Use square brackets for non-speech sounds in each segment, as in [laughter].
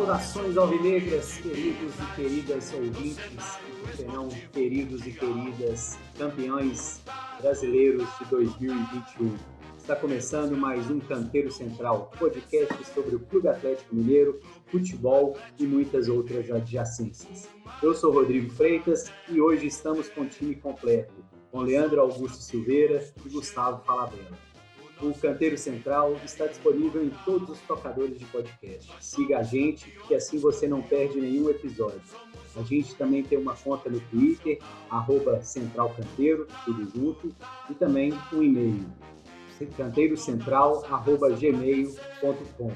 Saudações alvinegras, queridos e queridas ouvintes, serão queridos e queridas campeões brasileiros de 2021. Está começando mais um Canteiro Central, podcast sobre o Clube Atlético Mineiro, futebol e muitas outras adjacências. Eu sou Rodrigo Freitas e hoje estamos com o time completo, com Leandro Augusto Silveira e Gustavo Falabella. O Canteiro Central está disponível em todos os tocadores de podcast. Siga a gente, que assim você não perde nenhum episódio. A gente também tem uma conta no Twitter, arroba centralcanteiro, tudo junto, e também um e-mail, canteirocentral.gmail.com.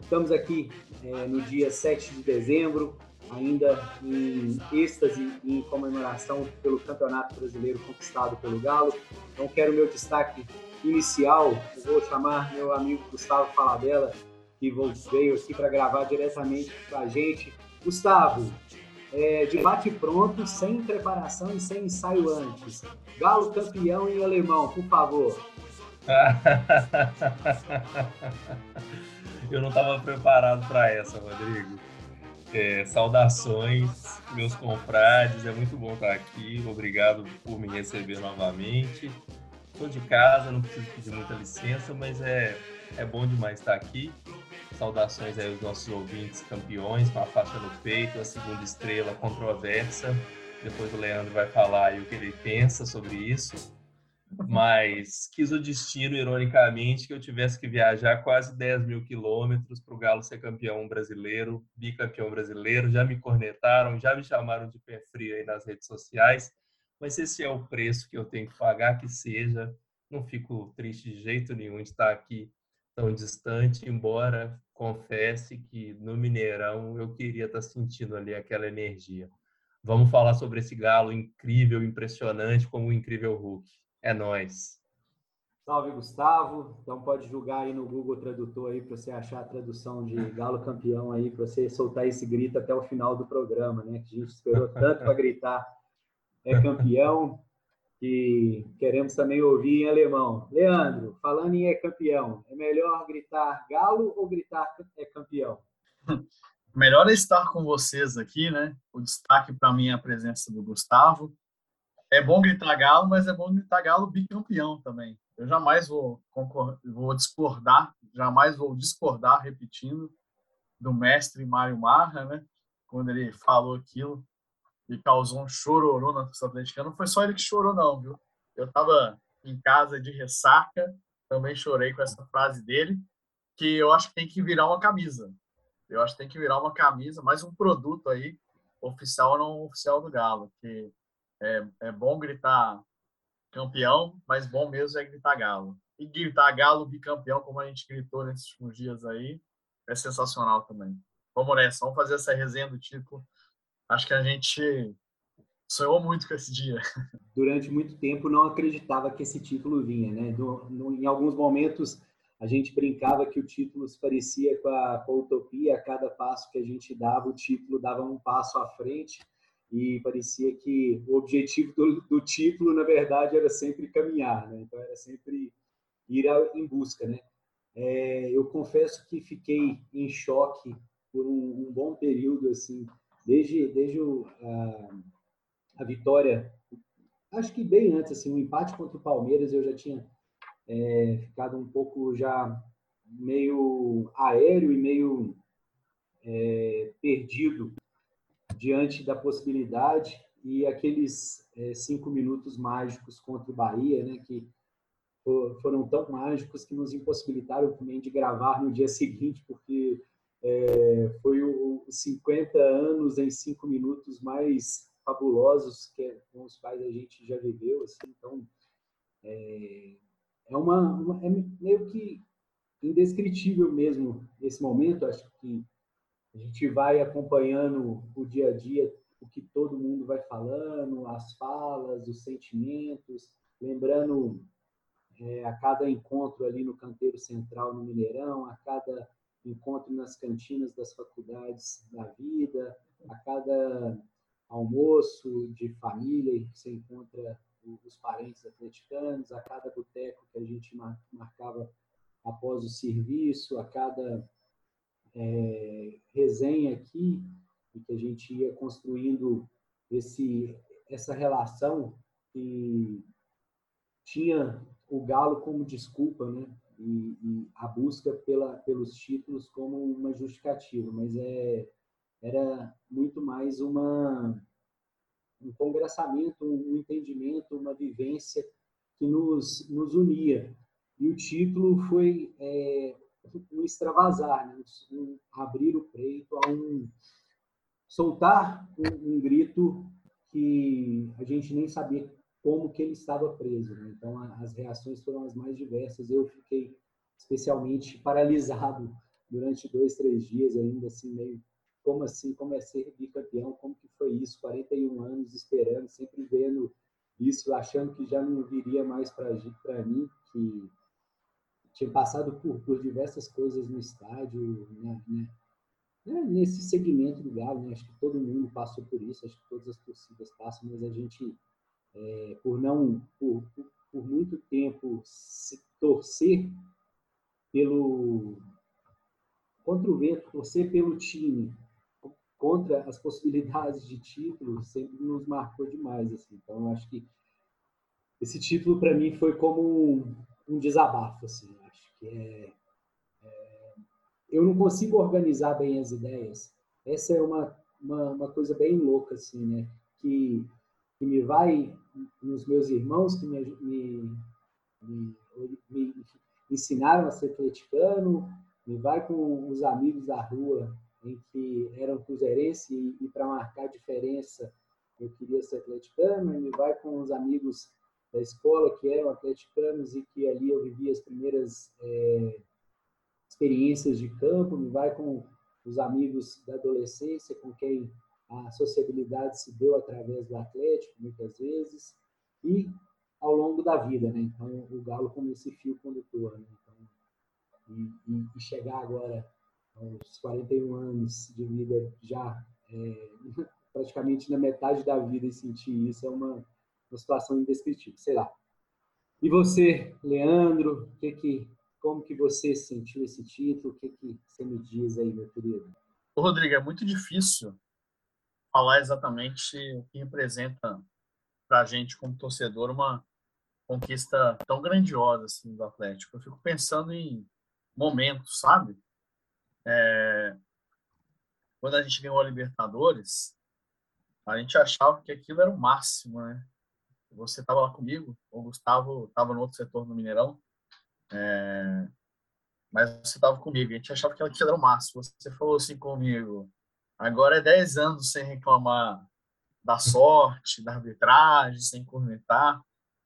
Estamos aqui é, no dia 7 de dezembro, ainda em êxtase em comemoração pelo Campeonato Brasileiro conquistado pelo Galo. Então, quero meu destaque inicial. Vou chamar meu amigo Gustavo Falabella, que veio aqui para gravar diretamente com a gente. Gustavo, é, debate pronto, sem preparação e sem ensaio antes. Galo campeão em alemão, por favor. [laughs] Eu não estava preparado para essa, Rodrigo. É, saudações, meus confrades, é muito bom estar aqui. Obrigado por me receber novamente. Estou de casa, não preciso pedir muita licença, mas é, é bom demais estar aqui. Saudações aí aos nossos ouvintes campeões, com a faixa no peito, a segunda estrela controversa. Depois o Leandro vai falar aí o que ele pensa sobre isso. Mas quis o destino, ironicamente, que eu tivesse que viajar quase 10 mil quilômetros para o Galo ser campeão brasileiro, bicampeão brasileiro. Já me cornetaram, já me chamaram de pé frio aí nas redes sociais mas esse é o preço que eu tenho que pagar, que seja. Não fico triste de jeito nenhum de estar aqui tão distante, embora confesse que no Mineirão eu queria estar sentindo ali aquela energia. Vamos falar sobre esse galo incrível, impressionante, como o incrível Hulk. É nós. Salve, Gustavo. Então pode julgar aí no Google Tradutor aí para você achar a tradução de galo campeão aí, para você soltar esse grito até o final do programa, né? Que a gente esperou tanto para gritar é campeão, e queremos também ouvir em alemão. Leandro, falando em é campeão, é melhor gritar galo ou gritar é campeão? [laughs] Melhor é estar com vocês aqui, né? O destaque para mim é a presença do Gustavo. É bom gritar galo, mas é bom gritar galo bicampeão também. Eu jamais vou, vou discordar, jamais vou discordar, repetindo, do mestre Mário Marra, né? Quando ele falou aquilo e causou um chororô na torcida atleticana. Não foi só ele que chorou, não, viu? Eu estava em casa de ressaca, também chorei com essa frase dele, que eu acho que tem que virar uma camisa. Eu acho que tem que virar uma camisa, mais um produto aí, oficial ou não oficial do Galo, que é, é bom gritar campeão, mas bom mesmo é gritar Galo. E gritar Galo bicampeão, como a gente gritou nesses últimos dias aí, é sensacional também. Vamos nessa, vamos fazer essa resenha do título acho que a gente sonhou muito com esse dia. Durante muito tempo não acreditava que esse título vinha, né? No, no, em alguns momentos a gente brincava que o título se parecia com a, com a utopia, a cada passo que a gente dava, o título dava um passo à frente e parecia que o objetivo do, do título, na verdade, era sempre caminhar, né? Então era sempre ir em busca, né? É, eu confesso que fiquei em choque por um, um bom período, assim, desde, desde o, a, a, vitória, acho que bem antes, assim, o empate contra o Palmeiras, eu já tinha é, ficado um pouco já meio aéreo e meio é, perdido diante da possibilidade e aqueles é, cinco minutos mágicos contra o Bahia, né, que foram tão mágicos que nos impossibilitaram também de gravar no dia seguinte, porque é, foi o, 50 anos em cinco minutos mais fabulosos que com os quais a gente já viveu. Assim, então, é, é, uma, uma, é meio que indescritível mesmo esse momento. Acho que a gente vai acompanhando o dia a dia, o que todo mundo vai falando, as falas, os sentimentos, lembrando é, a cada encontro ali no canteiro central no Mineirão, a cada encontro nas cantinas das faculdades da vida, a cada almoço de família que você encontra os parentes atleticanos, a cada boteco que a gente marcava após o serviço, a cada é, resenha aqui, e que a gente ia construindo esse, essa relação que tinha o Galo como desculpa, né? E, e, a busca pela, pelos títulos como uma justificativa, mas é, era muito mais uma, um congressamento, um entendimento, uma vivência que nos, nos unia. E o título foi é, um extravasar, né? um abrir o peito a um soltar um, um, grito que a gente nem sabia como que ele estava preso. Né? Então, as reações foram as mais diversas. Eu fiquei especialmente [laughs] paralisado durante dois, três dias ainda, assim, meio como assim, como é ser bicampeão, como que foi isso, 41 anos esperando, sempre vendo isso, achando que já não viria mais para mim, que tinha passado por, por diversas coisas no estádio, né, né, né, nesse segmento do Galo, né, acho que todo mundo passou por isso, acho que todas as torcidas passam, mas a gente é, por não, por, por muito tempo se torcer pelo contra o vento, torcer pelo time, contra as possibilidades de título, sempre nos marcou demais. Assim. Então, acho que esse título para mim foi como um, um, desabafo. Assim. Acho que é, é, eu não consigo organizar bem as ideias. Essa é uma, uma, uma coisa bem louca, assim, né? Que que me vai nos meus irmãos que me, me, me, me ensinaram a ser atleticano, me vai com os amigos da rua em que eram cruzeirense e, e para marcar diferença eu queria ser atleticano, me vai com os amigos da escola que eram atleticanos e que ali eu vivia as primeiras é, experiências de campo, me vai com os amigos da adolescência com quem a sociabilidade se deu através do Atlético, muitas vezes, e ao longo da vida, né? Então, o Galo como esse fio condutor, né? Então, e, e, e, chegar agora aos 41 anos de vida, já é, [laughs] praticamente na metade da vida e sentir isso é uma, uma situação indescritível, sei lá. E você, Leandro, que que, como que você sentiu esse título? O que, que você me diz aí, meu querido? Rodrigo, é muito difícil falar exatamente o que representa para a gente como torcedor uma conquista tão grandiosa assim do Atlético. Eu fico pensando em momentos, sabe? É... Quando a gente ganhou a Libertadores, a gente achava que aquilo era o máximo, né? Você estava lá comigo, o Gustavo estava no outro setor no Mineirão, é... mas você estava comigo. A gente achava que aquilo era o máximo. Você falou assim comigo: Agora é 10 anos sem reclamar da sorte, da arbitragem, sem cornetar.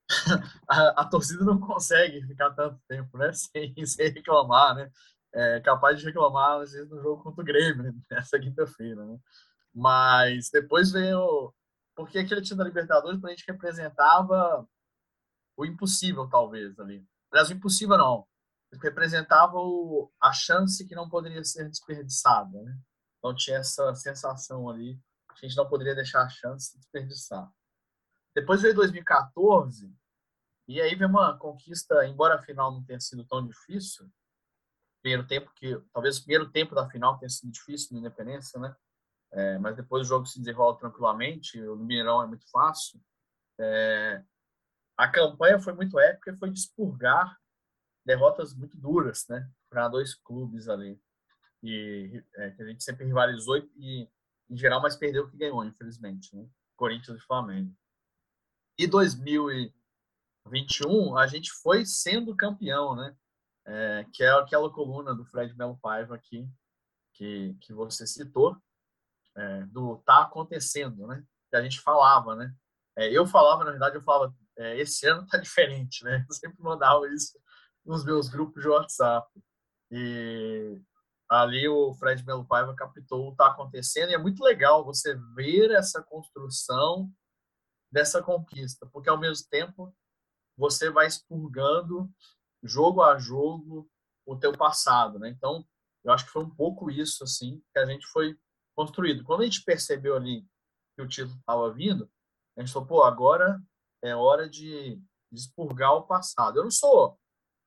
[laughs] a, a, torcida não consegue ficar tanto tempo, né? [laughs] Sem, sem reclamar, né? É capaz de reclamar, às vezes, no jogo contra o Grêmio, [laughs] nessa quinta-feira, né? Mas depois veio... Porque aquele time da Libertadores, para a gente, representava o impossível, talvez, ali. Aliás, o impossível não. Representava o, a chance que não poderia ser desperdiçada, né? Então tinha essa sensação ali a gente não poderia deixar a chance de desperdiçar. Depois veio 2014, e aí veio uma conquista, embora a final não tenha sido tão difícil, primeiro tempo que talvez o primeiro tempo da final tenha sido difícil no Independência, né? É, mas depois o jogo se desenrola tranquilamente, o Mineirão é muito fácil. É, a campanha foi muito épica foi de expurgar derrotas muito duras, né? Para dois clubes ali e é, que a gente sempre rivalizou e, em geral, mais perdeu que ganhou, infelizmente, né? Corinthians e Flamengo. E 2021 a gente foi sendo campeão, né? É, que é aquela coluna do Fred Melo Paiva aqui que, que você citou, é, do tá acontecendo, né? Que a gente falava, né? É, eu falava, na verdade, eu falava, é, esse ano tá [laughs] diferente, né? Eu sempre mandava isso nos meus grupos de WhatsApp. E, ali o Fred Melo Paiva captou o que está acontecendo e é muito legal você ver essa construção dessa conquista, porque ao mesmo tempo você vai expurgando jogo a jogo o teu passado, né? Então, eu acho que foi um pouco isso assim que a gente foi construído. Quando a gente percebeu ali que o título estava vindo, a gente falou, pô, agora é hora de, expurgar o passado. Eu não sou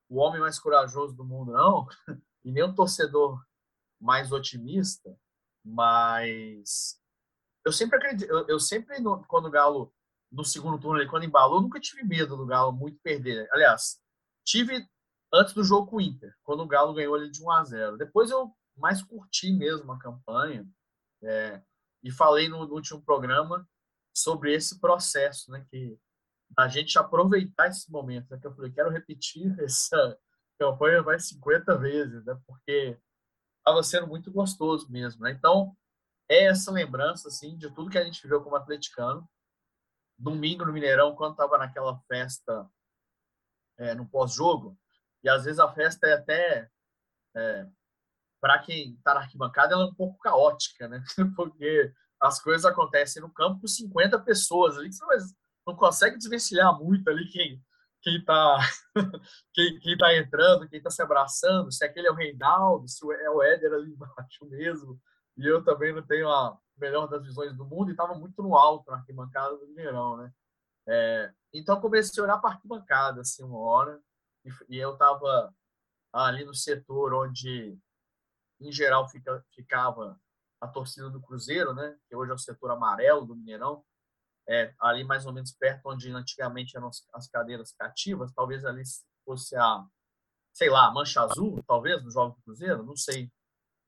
o homem mais corajoso do mundo, não, [laughs] e nem um torcedor mais otimista, mas eu sempre acredito, eu, eu sempre, quando o Galo, no segundo turno, quando embalou, nunca tive medo do Galo muito perder. Aliás, tive antes do jogo com o Inter, quando o Galo ganhou ele de 1 a 0 Depois eu mais curti mesmo a campanha é, e falei no, no, último programa sobre esse processo, né, que a gente aproveitar esse momento, né, que eu falei, quero repetir [laughs] essa campanha mais 50 vezes, né, porque estava sendo muito gostoso mesmo, né? Então, é essa lembrança, assim, de tudo que a gente viveu como atleticano. Domingo no Mineirão, quando estava naquela festa é, no pós-jogo, e às vezes a festa é até, é, para quem está na arquibancada, ela é um pouco caótica, né? [laughs] Porque as coisas acontecem no campo com 50 pessoas ali, você não consegue desvencilhar muito ali quem quem está [laughs] quem, quem tá entrando, quem está se abraçando, se aquele é o Reinaldo, se é o Éder ali [laughs] embaixo mesmo. E eu também não tenho a melhor das visões do mundo e estava muito no alto na arquibancada do Mineirão, né? É, então comecei a olhar para a arquibancada assim uma hora e, e eu estava ali no setor onde em geral fica, ficava a torcida do Cruzeiro, né? Que hoje é o setor amarelo do Mineirão é, ali mais ou menos perto onde antigamente eram as cadeiras cativas, talvez ali fosse a, sei lá, Mancha Azul, talvez, no Jogo do Cruzeiro, não sei.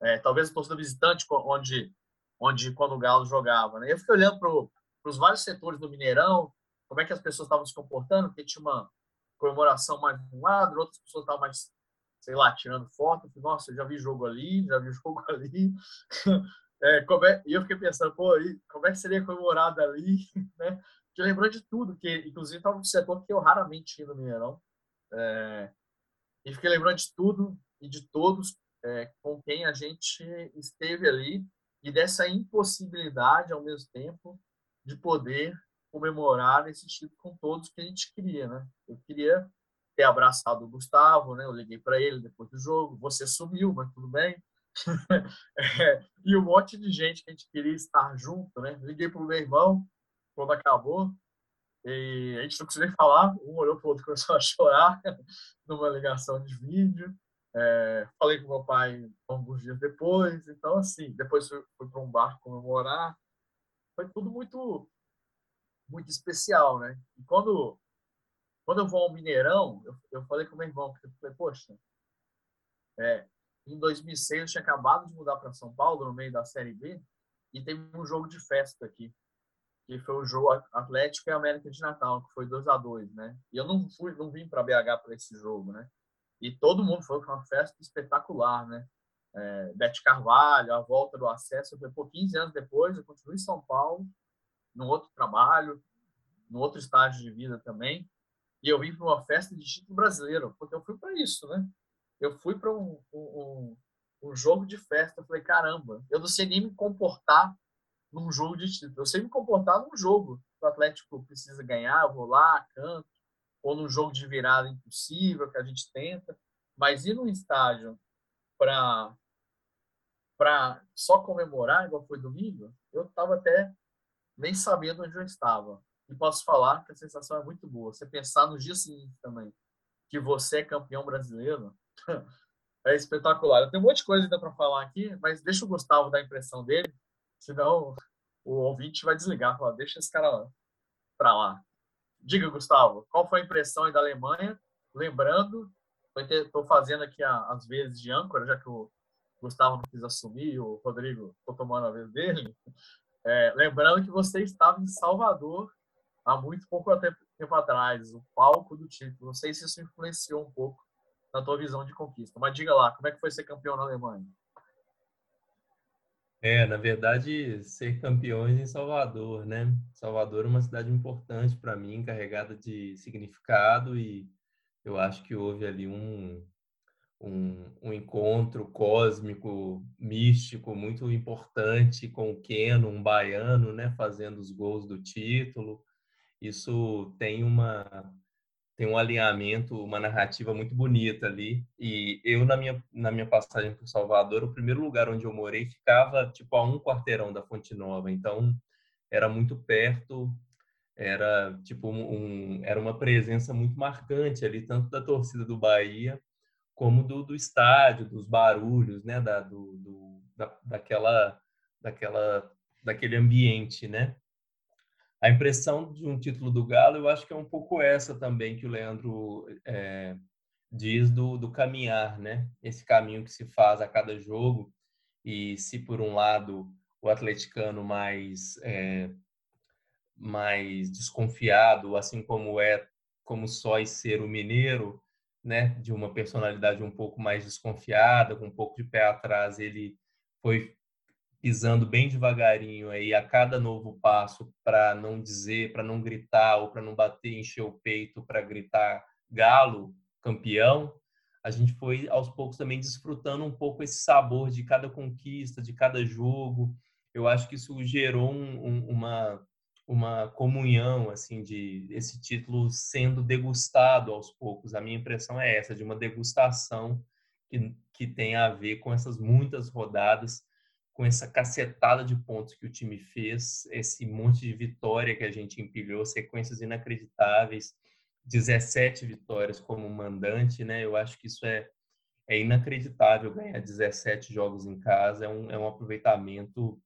É, talvez a torcida visitante, onde, onde quando o Galo jogava. Né? Eu fiquei olhando para os vários setores do Mineirão, como é que as pessoas estavam se comportando, porque tinha uma comemoração mais de um lado, outras pessoas estavam mais, sei lá, tirando foto. Nossa, eu já vi jogo ali, já vi [laughs] jogo ali. É, é, e eu fiquei pensando, pô, como é que seria comemorado ali, [laughs] né? Que lembrou de tudo, que inclusive estava no setor que eu raramente ia no Mineirão. É, e fiquei lembrando de tudo e de todos é, com quem a gente esteve ali e dessa impossibilidade, ao mesmo tempo, de poder comemorar esse título com todos que a gente queria, né? Eu queria ter abraçado o Gustavo, né? Eu liguei para ele depois do jogo, você sumiu, mas tudo bem é, e um monte de gente que a gente queria estar junto, né? Liguei pro meu irmão quando acabou e a gente não conseguiu nem falar. Um olhou pro outro e começou a [laughs] chorar numa ligação de vídeo. É, falei com meu pai alguns dias depois. Então, assim, depois fui, fui para um bar comemorar. Foi tudo muito, muito especial, né? E quando, quando eu vou ao Mineirão, eu, eu falei com meu irmão, eu falei, poxa, é, em 2006 eu tinha acabado de mudar para São Paulo no meio da Série B e teve um jogo de festa aqui, que foi o jogo Atlético e América de Natal, que foi 2 a 2 né? E eu não fui, não vim para BH para esse jogo, né? E todo mundo foi com uma festa espetacular, né? É, Bete Carvalho, a volta do acesso, depois 15 anos depois, eu continuo em São Paulo, num outro trabalho, num outro estágio de vida também, e eu vim para uma festa de título brasileiro, porque eu fui para isso, né? Eu fui para um, um, um, jogo de festa. Eu falei, caramba, eu não sei nem me comportar num jogo de título. Eu sei me comportar num jogo o Atlético precisa ganhar, vou lá, canto. Ou num jogo de virada impossível que a gente tenta. Mas ir num estádio para para só comemorar, igual foi domingo, eu estava até nem sabendo onde eu estava. E posso falar que a sensação é muito boa. Você pensar no dia seguinte também, que você é campeão brasileiro, [laughs] é espetacular. Eu tenho um monte de coisa ainda para falar aqui, mas deixa o Gustavo dar a impressão dele, senão o ouvinte vai desligar. Fala, deixa esse cara para lá. Diga, Gustavo, qual foi a impressão da Alemanha? Lembrando, estou fazendo aqui as vezes de âncora, já que o Gustavo não quis assumir, o Rodrigo estou tomando a vez dele. É, lembrando que você estava em Salvador há muito pouco tempo, tempo atrás, o palco do título. Não sei se isso influenciou um pouco na tua visão de conquista. Mas diga lá, como é que foi ser campeão na Alemanha? É, na verdade, ser campeões em Salvador, né? Salvador é uma cidade importante para mim, carregada de significado e eu acho que houve ali um, um, um, encontro cósmico, místico, muito importante com o Keno, um baiano, né, fazendo os gols do título. Isso tem uma tem um alinhamento, uma narrativa muito bonita ali. E eu, na minha, na minha passagem por Salvador, o primeiro lugar onde eu morei ficava, tipo, a um quarteirão da Fonte Nova. Então, era muito perto, era, tipo, um, era uma presença muito marcante ali, tanto da torcida do Bahia, como do, do estádio, dos barulhos, né, da, do, do da, daquela, daquela, daquele ambiente, né? A impressão de um título do Galo, eu acho que é um pouco essa também que o Leandro é, diz do, do caminhar, né? Esse caminho que se faz a cada jogo e se por um lado o atleticano mais é, mais desconfiado, assim como é como só ser o mineiro, né, de uma personalidade um pouco mais desconfiada, com um pouco de pé atrás, ele foi pisando bem devagarinho aí a cada novo passo para não dizer, para não gritar ou para não bater, encher o peito para gritar galo, campeão. A gente foi aos poucos também desfrutando um pouco esse sabor de cada conquista, de cada jogo. Eu acho que isso gerou um, um, uma uma comunhão assim de esse título sendo degustado aos poucos. A minha impressão é essa de uma degustação que, que tem a ver com essas muitas rodadas, com essa cacetada de pontos que o time fez, esse monte de vitória que a gente empilhou, sequências inacreditáveis, 17 vitórias como mandante, né? Eu acho que isso é é inacreditável ganhar 17 jogos em casa, é um, é um aproveitamento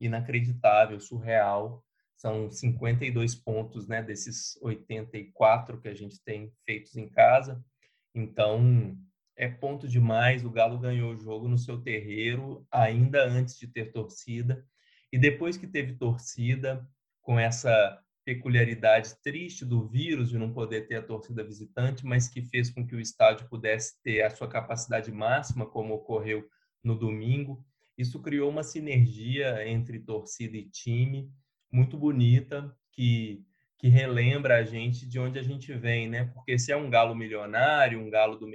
inacreditável, surreal são 52 pontos, né, desses 84 que a gente tem feitos em casa. Então, é ponto demais. O Galo ganhou o jogo no seu terreiro, ainda antes de ter torcida. E depois que teve torcida, com essa peculiaridade triste do vírus de não poder ter a torcida visitante, mas que fez com que o estádio pudesse ter a sua capacidade máxima, como ocorreu no domingo. Isso criou uma sinergia entre torcida e time muito bonita que que relembra a gente de onde a gente vem, né? Porque se é um galo milionário, um galo do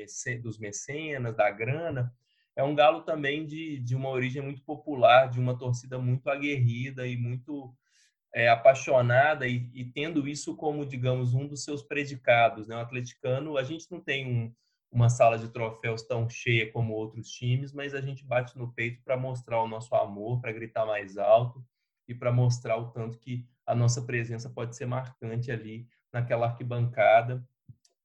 dos mecenas, da grana, é um galo também de, de uma origem muito popular, de uma torcida muito aguerrida e muito é, apaixonada e, e, tendo isso como, digamos, um dos seus predicados. Né? O atleticano, a gente não tem um, uma sala de troféus tão cheia como outros times, mas a gente bate no peito para mostrar o nosso amor, para gritar mais alto e para mostrar o tanto que a nossa presença pode ser marcante ali naquela arquibancada.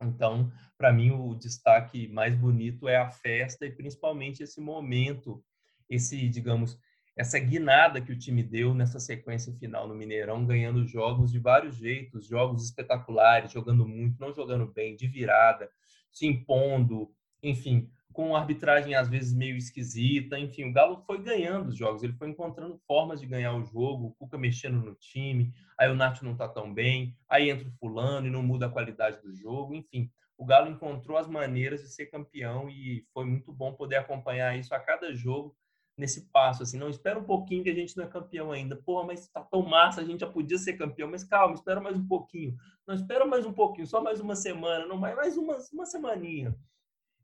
Então, para mim, o destaque mais bonito é a festa e principalmente esse momento, esse, digamos, essa guinada que o time deu nessa sequência final no Mineirão, ganhando jogos de vários jeitos, jogos espetaculares, jogando muito, não jogando bem, de virada, se impondo, enfim, com arbitragem às vezes meio esquisita. Enfim, o Galo foi ganhando os jogos, ele foi encontrando formas de ganhar o jogo, o Cuca mexendo no time, aí o Nath não tá tão bem, aí entra o fulano e não muda a qualidade do jogo. Enfim, o Galo encontrou as maneiras de ser campeão e foi muito bom poder acompanhar isso a cada jogo nesse passo, assim, não, espera um pouquinho que a gente não é campeão ainda. Porra, mas tá tão massa, a gente já podia ser campeão, mas calma, espera mais um pouquinho. Não, espera mais um pouquinho, só mais uma semana, não, mais, mais uma, uma semaninha.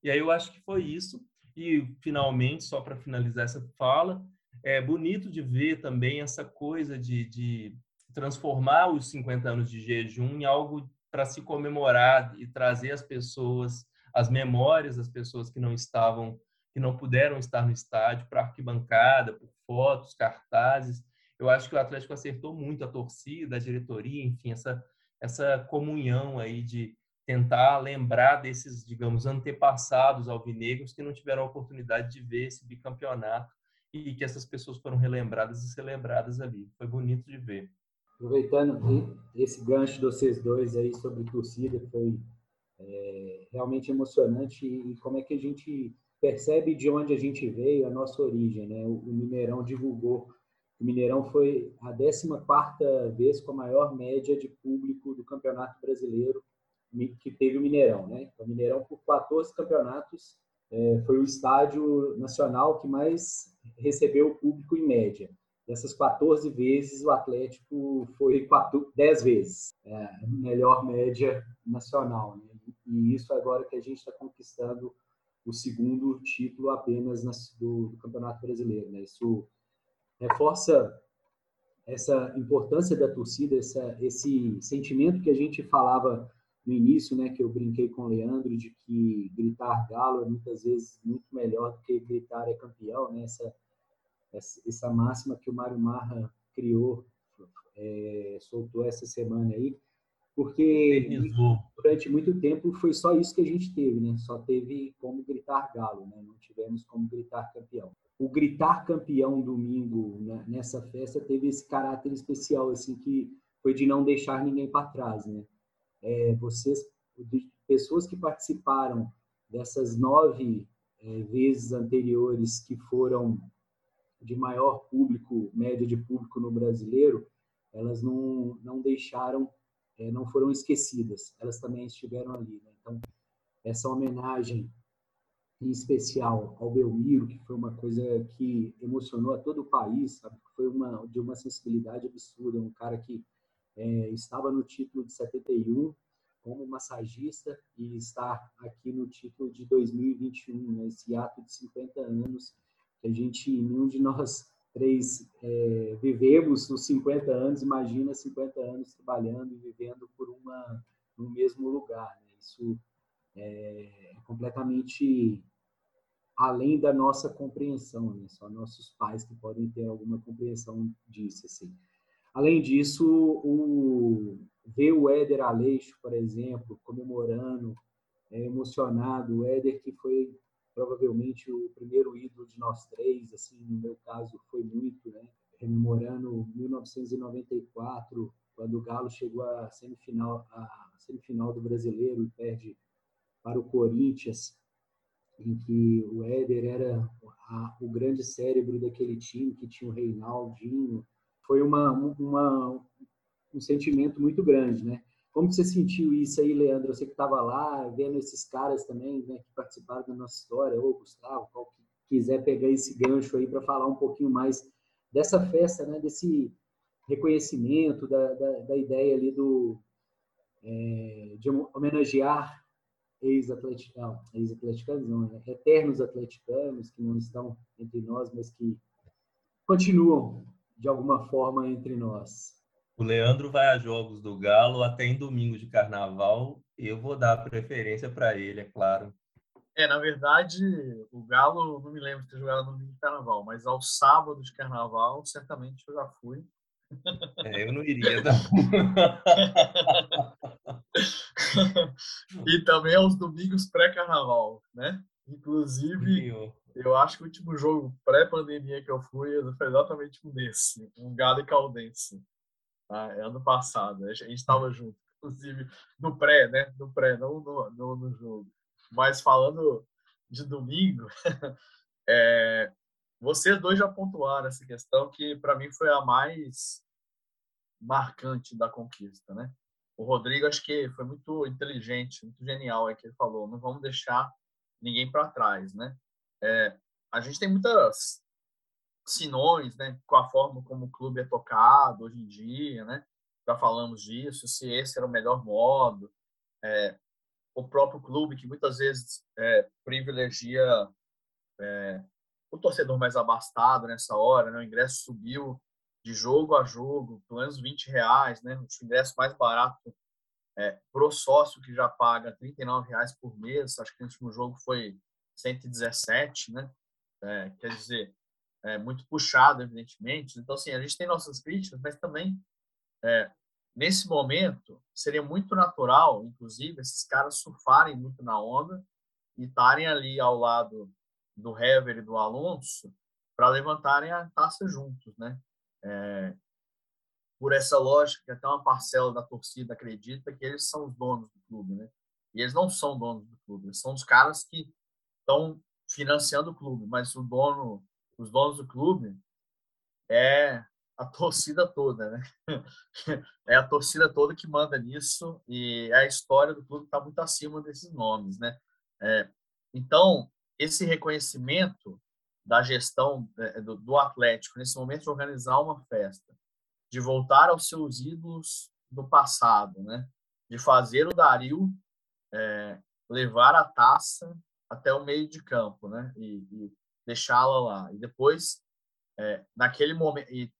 E aí eu acho que foi isso. E, finalmente, só para finalizar essa fala, é bonito de ver também essa coisa de, de transformar os 50 anos de jejum em algo para se comemorar e trazer as pessoas, as memórias das pessoas que não estavam, que não puderam estar no estádio, para arquibancada, por fotos, cartazes. Eu acho que o Atlético acertou muito a torcida, a diretoria, enfim, essa, essa comunhão aí de, tentar lembrar desses, digamos, antepassados alvinegros que não tiveram a oportunidade de ver esse bicampeonato e que essas pessoas foram relembradas e celebradas ali. Foi bonito de ver. Aproveitando esse gancho de vocês dois aí sobre torcida, foi é, realmente emocionante e como é que a gente percebe de onde a gente veio, a nossa origem, né? O, o Mineirão divulgou o Mineirão foi a 14ª vez com a maior média de público do Campeonato Brasileiro que teve o Mineirão, né? O Mineirão por 14 campeonatos é, foi o estádio nacional que mais recebeu público em média. Dessas 14 vezes, o Atlético foi 4, 10 vezes é, melhor média nacional. Né? E isso agora que a gente está conquistando o segundo título apenas do, do Campeonato Brasileiro. Né? Isso reforça essa importância da torcida, essa, esse sentimento que a gente falava no início, né, que eu brinquei com o Leandro de que gritar galo é muitas vezes muito melhor do que gritar é campeão, né? Essa essa, máxima que o Mário Marra criou, é, soltou essa semana aí. porque durante muito tempo foi só isso que a gente teve, né? Só teve como gritar galo, né? Não tivemos como gritar campeão. O gritar campeão domingo né? nessa festa teve esse caráter especial, assim, que foi de não deixar ninguém para trás, né? É, vocês, pessoas que participaram dessas nove é, vezes anteriores que foram de maior público, média de público no brasileiro, elas não, não deixaram é, não foram esquecidas, elas também estiveram ali. Né? Então, essa homenagem em especial ao Belmiro, que foi uma coisa que emocionou a todo o país, sabe? foi uma, de uma sensibilidade absurda, um cara que é, estava no título de 71 como massagista e está aqui no título de 2021, né? esse ato de 50 anos que a gente, nenhum de nós três é, vivemos os 50 anos, imagina 50 anos trabalhando e vivendo por uma no mesmo lugar. Né? Isso é, é, completamente além da nossa compreensão, né? Só nossos pais que podem ter alguma compreensão disso, assim. Além disso, o, ver o Éder Aleixo, por exemplo, comemorando, é, emocionado, o Éder que foi provavelmente o primeiro ídolo de nós três, assim, no meu caso foi muito, né? Rememorando 1994, quando o Galo chegou à semifinal, à semifinal do Brasileiro e perde para o Corinthians, em que o Éder era a, o grande cérebro daquele time, que tinha o Reinaldinho. Foi uma, uma, um sentimento muito grande, né? Como você sentiu isso aí, Leandro? Você que estava lá, vendo esses caras também, né, que participaram da nossa história, ou Gustavo, qual que quiser pegar esse gancho aí para falar um pouquinho mais dessa festa, né, desse reconhecimento, da, da, da ideia ali do é, de homenagear ex-atleticanos, não, né? eternos atleticanos que não estão entre nós, mas que continuam de alguma forma entre nós. O Leandro vai a jogos do Galo até em domingo de carnaval. Eu vou dar preferência para ele, é claro. É, na verdade, o Galo, não me lembro de ter jogado no domingo de carnaval, mas ao sábado de carnaval, certamente eu já fui. É, eu não iria, não. [laughs] e também aos domingos pré-carnaval, né? Inclusive, eu acho que o último jogo pré-pandemia que eu fui foi exatamente um desse, um Galo e Caldense. Ah, é ano passado, a gente estava junto, inclusive no pré, né? No pré, não no, no, no jogo. Mas falando de domingo, [laughs] é, vocês dois já pontuaram essa questão que para mim foi a mais marcante da conquista, né? O Rodrigo acho que foi muito inteligente, muito genial é que ele falou, não vamos deixar ninguém para trás, né? É, a gente tem muitas sinões, né, com a forma como o clube é tocado hoje em dia, né? Já falamos disso, se esse era o melhor modo. É, o próprio clube que muitas vezes é, privilegia é, o torcedor mais abastado nessa hora, né? O ingresso subiu de jogo a jogo, pelo menos 20 reais, né? O ingresso mais barato é, pro sócio que já paga 39 reais por mês, acho que no último jogo foi 117, né? É, quer dizer, é, muito puxado, evidentemente. Então, assim, a gente tem nossas críticas, mas também, é, nesse momento, seria muito natural, inclusive, esses caras surfarem muito na onda e estarem ali ao lado do Hever e do Alonso para levantarem a taça juntos, né? É, por essa lógica, até uma parcela da torcida acredita que eles são os donos do clube, né? E eles não são donos do clube, eles são os caras que estão financiando o clube, mas o dono os donos do clube é a [laughs] torcida toda, né? [laughs] É a torcida toda que manda nisso e a história do clube está muito acima desses nomes, né? É, então, esse reconhecimento da gestão é, do, do, Atlético nesse momento de organizar uma festa, de voltar aos seus ídolos do passado, né? De fazer o Dario é, levar a taça até o meio de campo, né? E, e deixá-la lá. E depois, é, naquele momento, e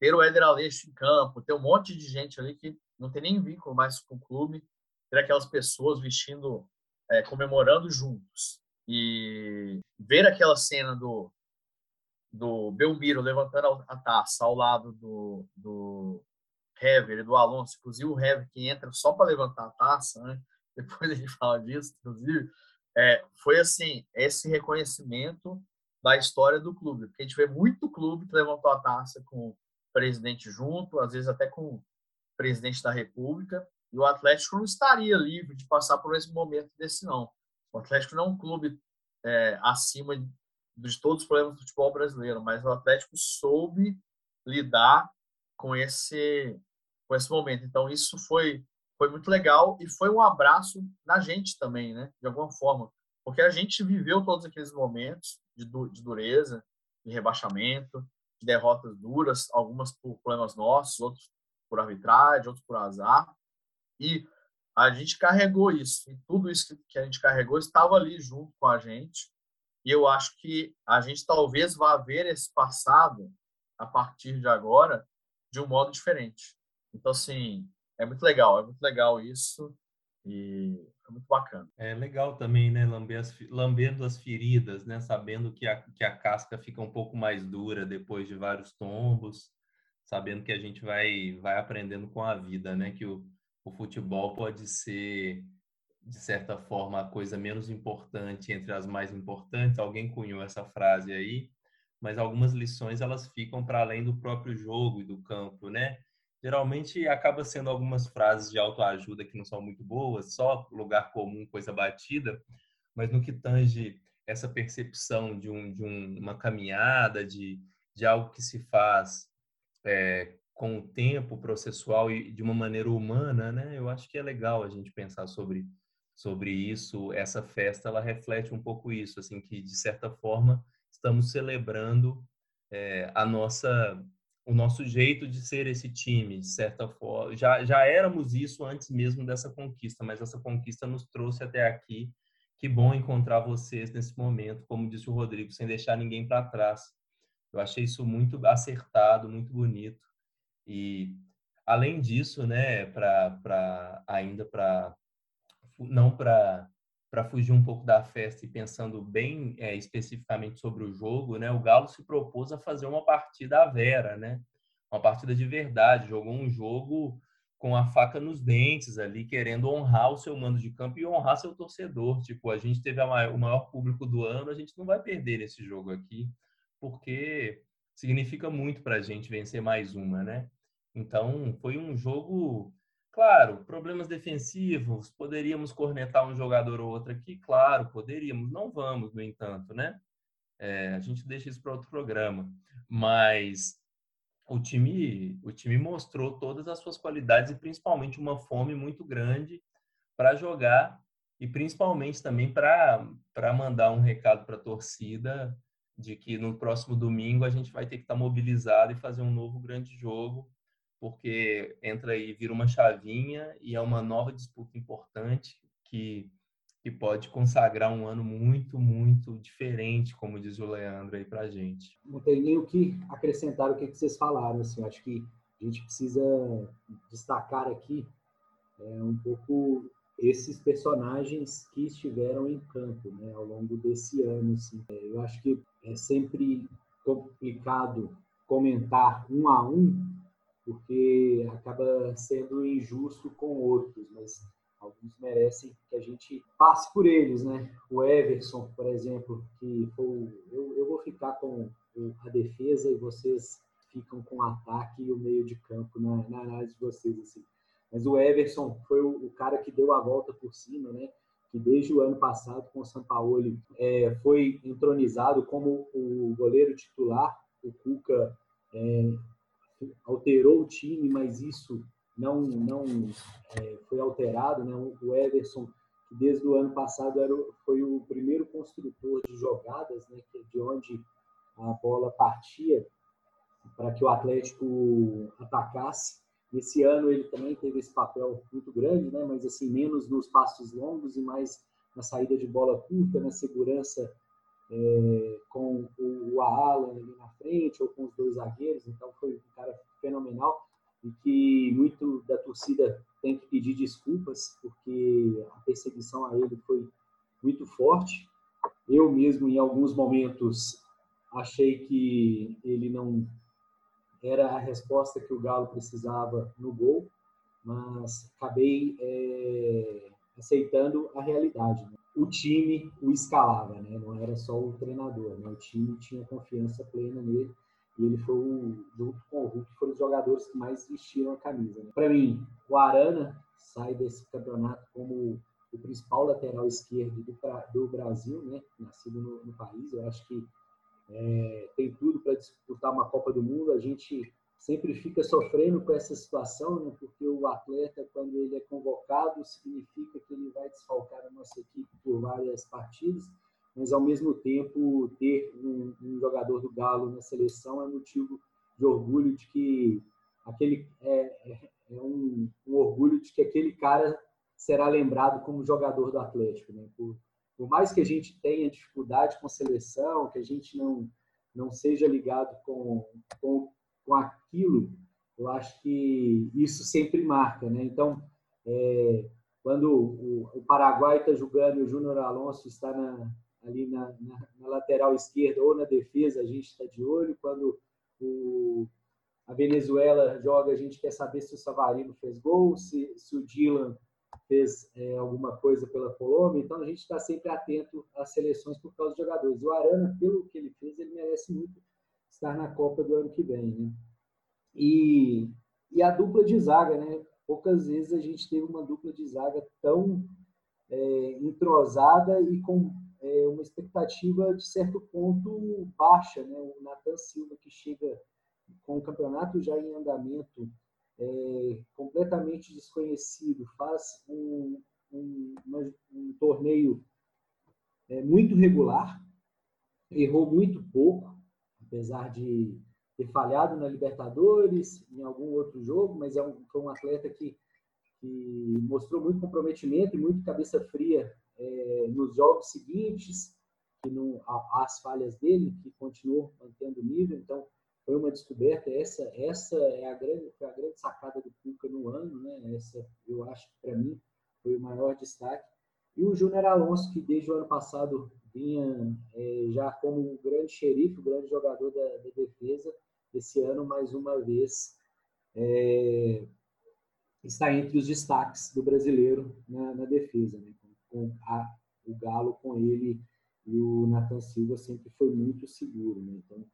ter o Éder Aleixo em campo, ter um monte de gente ali que não tem nem vínculo mais com o clube, ter aquelas pessoas vestindo, é, comemorando juntos. E ver aquela cena do, do Belmiro levantando a taça ao lado do, do, Hever e do Alonso, inclusive o Hever que entra só para levantar a taça, né? [laughs] depois gente fala disso, inclusive, é, foi assim, esse reconhecimento da história do clube, porque a gente vê muito clube que levantou a taça com o presidente junto, às vezes até com o presidente da República, e o Atlético não estaria livre de passar por esse momento desse não. O Atlético não é um clube é, acima de todos os problemas do futebol brasileiro, mas o Atlético soube lidar com esse com esse momento. Então isso foi foi muito legal e foi um abraço na gente também, né? De alguma forma, porque a gente viveu todos aqueles momentos de, de dureza, de rebaixamento, de derrotas duras, algumas por problemas nossos, outros por arbitragem, outros por azar. E a gente carregou isso, e tudo isso que a gente carregou estava ali junto com a gente. E eu acho que a gente talvez vá ver esse passado a partir de agora de um modo diferente. Então, assim, é muito legal, é muito legal isso e é muito bacana. É legal também, né, lamber as, lambendo as feridas, né, sabendo que a, que a casca fica um pouco mais dura depois de vários tombos, sabendo que a gente vai, vai aprendendo com a vida, né, que o, o futebol pode ser, de certa forma, a coisa menos importante entre as mais importantes, alguém cunhou essa frase aí, mas algumas lições elas ficam para além do próprio jogo e do campo, né? Geralmente acaba sendo algumas frases de autoajuda que não são muito boas, só lugar comum, coisa batida, mas no que tange essa percepção de, um, de um, uma caminhada, de, de algo que se faz é, com o tempo processual e de uma maneira humana, né? Eu acho que é legal a gente pensar sobre sobre isso. Essa festa ela reflete um pouco isso, assim que de certa forma estamos celebrando é, a nossa o nosso jeito de ser esse time, de certa forma. Já, já éramos isso antes mesmo dessa conquista, mas essa conquista nos trouxe até aqui. Que bom encontrar vocês nesse momento, como disse o Rodrigo, sem deixar ninguém para trás. Eu achei isso muito acertado, muito bonito. E além disso, né, para ainda para não para para fugir um pouco da festa e pensando bem é, especificamente sobre o jogo, né, o Galo se propôs a fazer uma partida à vera, né, uma partida de verdade, jogou um jogo com a faca nos dentes ali, querendo honrar o seu mando de campo e honrar seu torcedor. Tipo, a gente teve maior, o maior público do ano, a gente não vai perder esse jogo aqui, porque significa muito para a gente vencer mais uma, né? Então, foi um jogo Claro, problemas defensivos, poderíamos cornetar um jogador ou outro aqui? Claro, poderíamos. Não vamos, no entanto, né? É, a gente deixa isso para outro programa. Mas o time, o time mostrou todas as suas qualidades e principalmente uma fome muito grande para jogar e principalmente também para mandar um recado para a torcida de que no próximo domingo a gente vai ter que estar tá mobilizado e fazer um novo grande jogo porque entra aí, vira uma chavinha e é uma nova disputa importante que, que pode consagrar um ano muito, muito diferente, como diz o Leandro aí pra gente. Não tem nem o que acrescentar o que, vocês falaram, assim, acho que a gente precisa destacar aqui é, um pouco esses personagens que estiveram em campo né, ao longo desse ano. Assim. É, eu acho que é sempre complicado comentar um a um porque acaba sendo injusto com outros, mas alguns merecem que a gente passe por eles, né? O Everson, por exemplo, que foi, eu, eu vou ficar com a defesa e vocês ficam com o ataque e o meio de campo na, na análise de vocês, assim. Mas o Everson foi o, o, cara que deu a volta por cima, né? Que desde o ano passado, com o Sampaoli, é, foi entronizado como o goleiro titular. O Cuca é, alterou o time, mas isso não não é, foi alterado, né? O Everson, que desde o ano passado era, foi o primeiro construtor de jogadas, né? É de onde a bola partia para que o Atlético atacasse. Esse ano ele também teve esse papel muito grande, né? Mas assim menos nos passos longos e mais na saída de bola curta, na segurança é, com o, Alan ali na frente ou com os dois zagueiros, então foi um cara fenomenal e que muito da torcida tem que pedir desculpas porque a perseguição a ele foi muito forte. Eu mesmo, em alguns momentos, achei que ele não era a resposta que o Galo precisava no gol, mas acabei é, aceitando a realidade. Né? O time o escalava, né? não era só o treinador, né? o time tinha confiança plena nele e ele foi, junto com o Hulk, foram os jogadores que mais vestiram a camisa. Né? Para mim, o Arana sai desse campeonato como o principal lateral esquerdo do, do Brasil, né? nascido no, no país. Eu acho que é, tem tudo para disputar uma Copa do Mundo. A gente sempre fica sofrendo com essa situação, né? porque o atleta, quando ele é convocado, significa que ele vai desfalcar a nossa equipe por várias partidas, mas ao mesmo tempo ter um, um jogador do Galo na seleção é motivo de orgulho de que aquele é, é, é um, um, orgulho de que aquele cara será lembrado como jogador do Atlético, né? Por, por mais que a gente tenha dificuldade com seleção, que a gente não não seja ligado com, com com aquilo, eu acho que isso sempre marca, né? Então, é, quando o, o Paraguai está jogando o Júnior Alonso está na, ali na, na, na, lateral esquerda ou na defesa, a gente está de olho. Quando o, a Venezuela joga, a gente quer saber se o Savarino fez gol, se, se o Dylan fez é, alguma coisa pela Colômbia. Então, a gente está sempre atento às seleções por causa dos jogadores. O Arana, pelo que ele fez, ele merece muito estar na Copa do ano que vem, né? E, e a dupla de zaga, né? Poucas vezes a gente teve uma dupla de zaga tão é, entrosada e com é, uma expectativa de certo ponto baixa, né? O Nathan Silva que chega com o campeonato já em andamento, é, completamente desconhecido, faz um, um, uma, um torneio é, muito regular, errou muito pouco, apesar de ter falhado na Libertadores, em algum outro jogo, mas é um, foi um atleta que, que mostrou muito comprometimento e muito cabeça fria é, nos jogos seguintes, que não, as falhas dele, que continuou mantendo o nível, então foi uma descoberta. Essa, essa é a grande, a grande sacada do Cuca no ano, né? Essa, eu acho que para mim foi o maior destaque. E o Júnior Alonso, que desde o ano passado vinha é, já como um grande xerife, um grande jogador da, da defesa, esse ano, mais uma vez, é, está entre os destaques do brasileiro na, na defesa. Né? Com a, o Galo com ele e o Nathan Silva sempre foi muito seguro. Né? Então,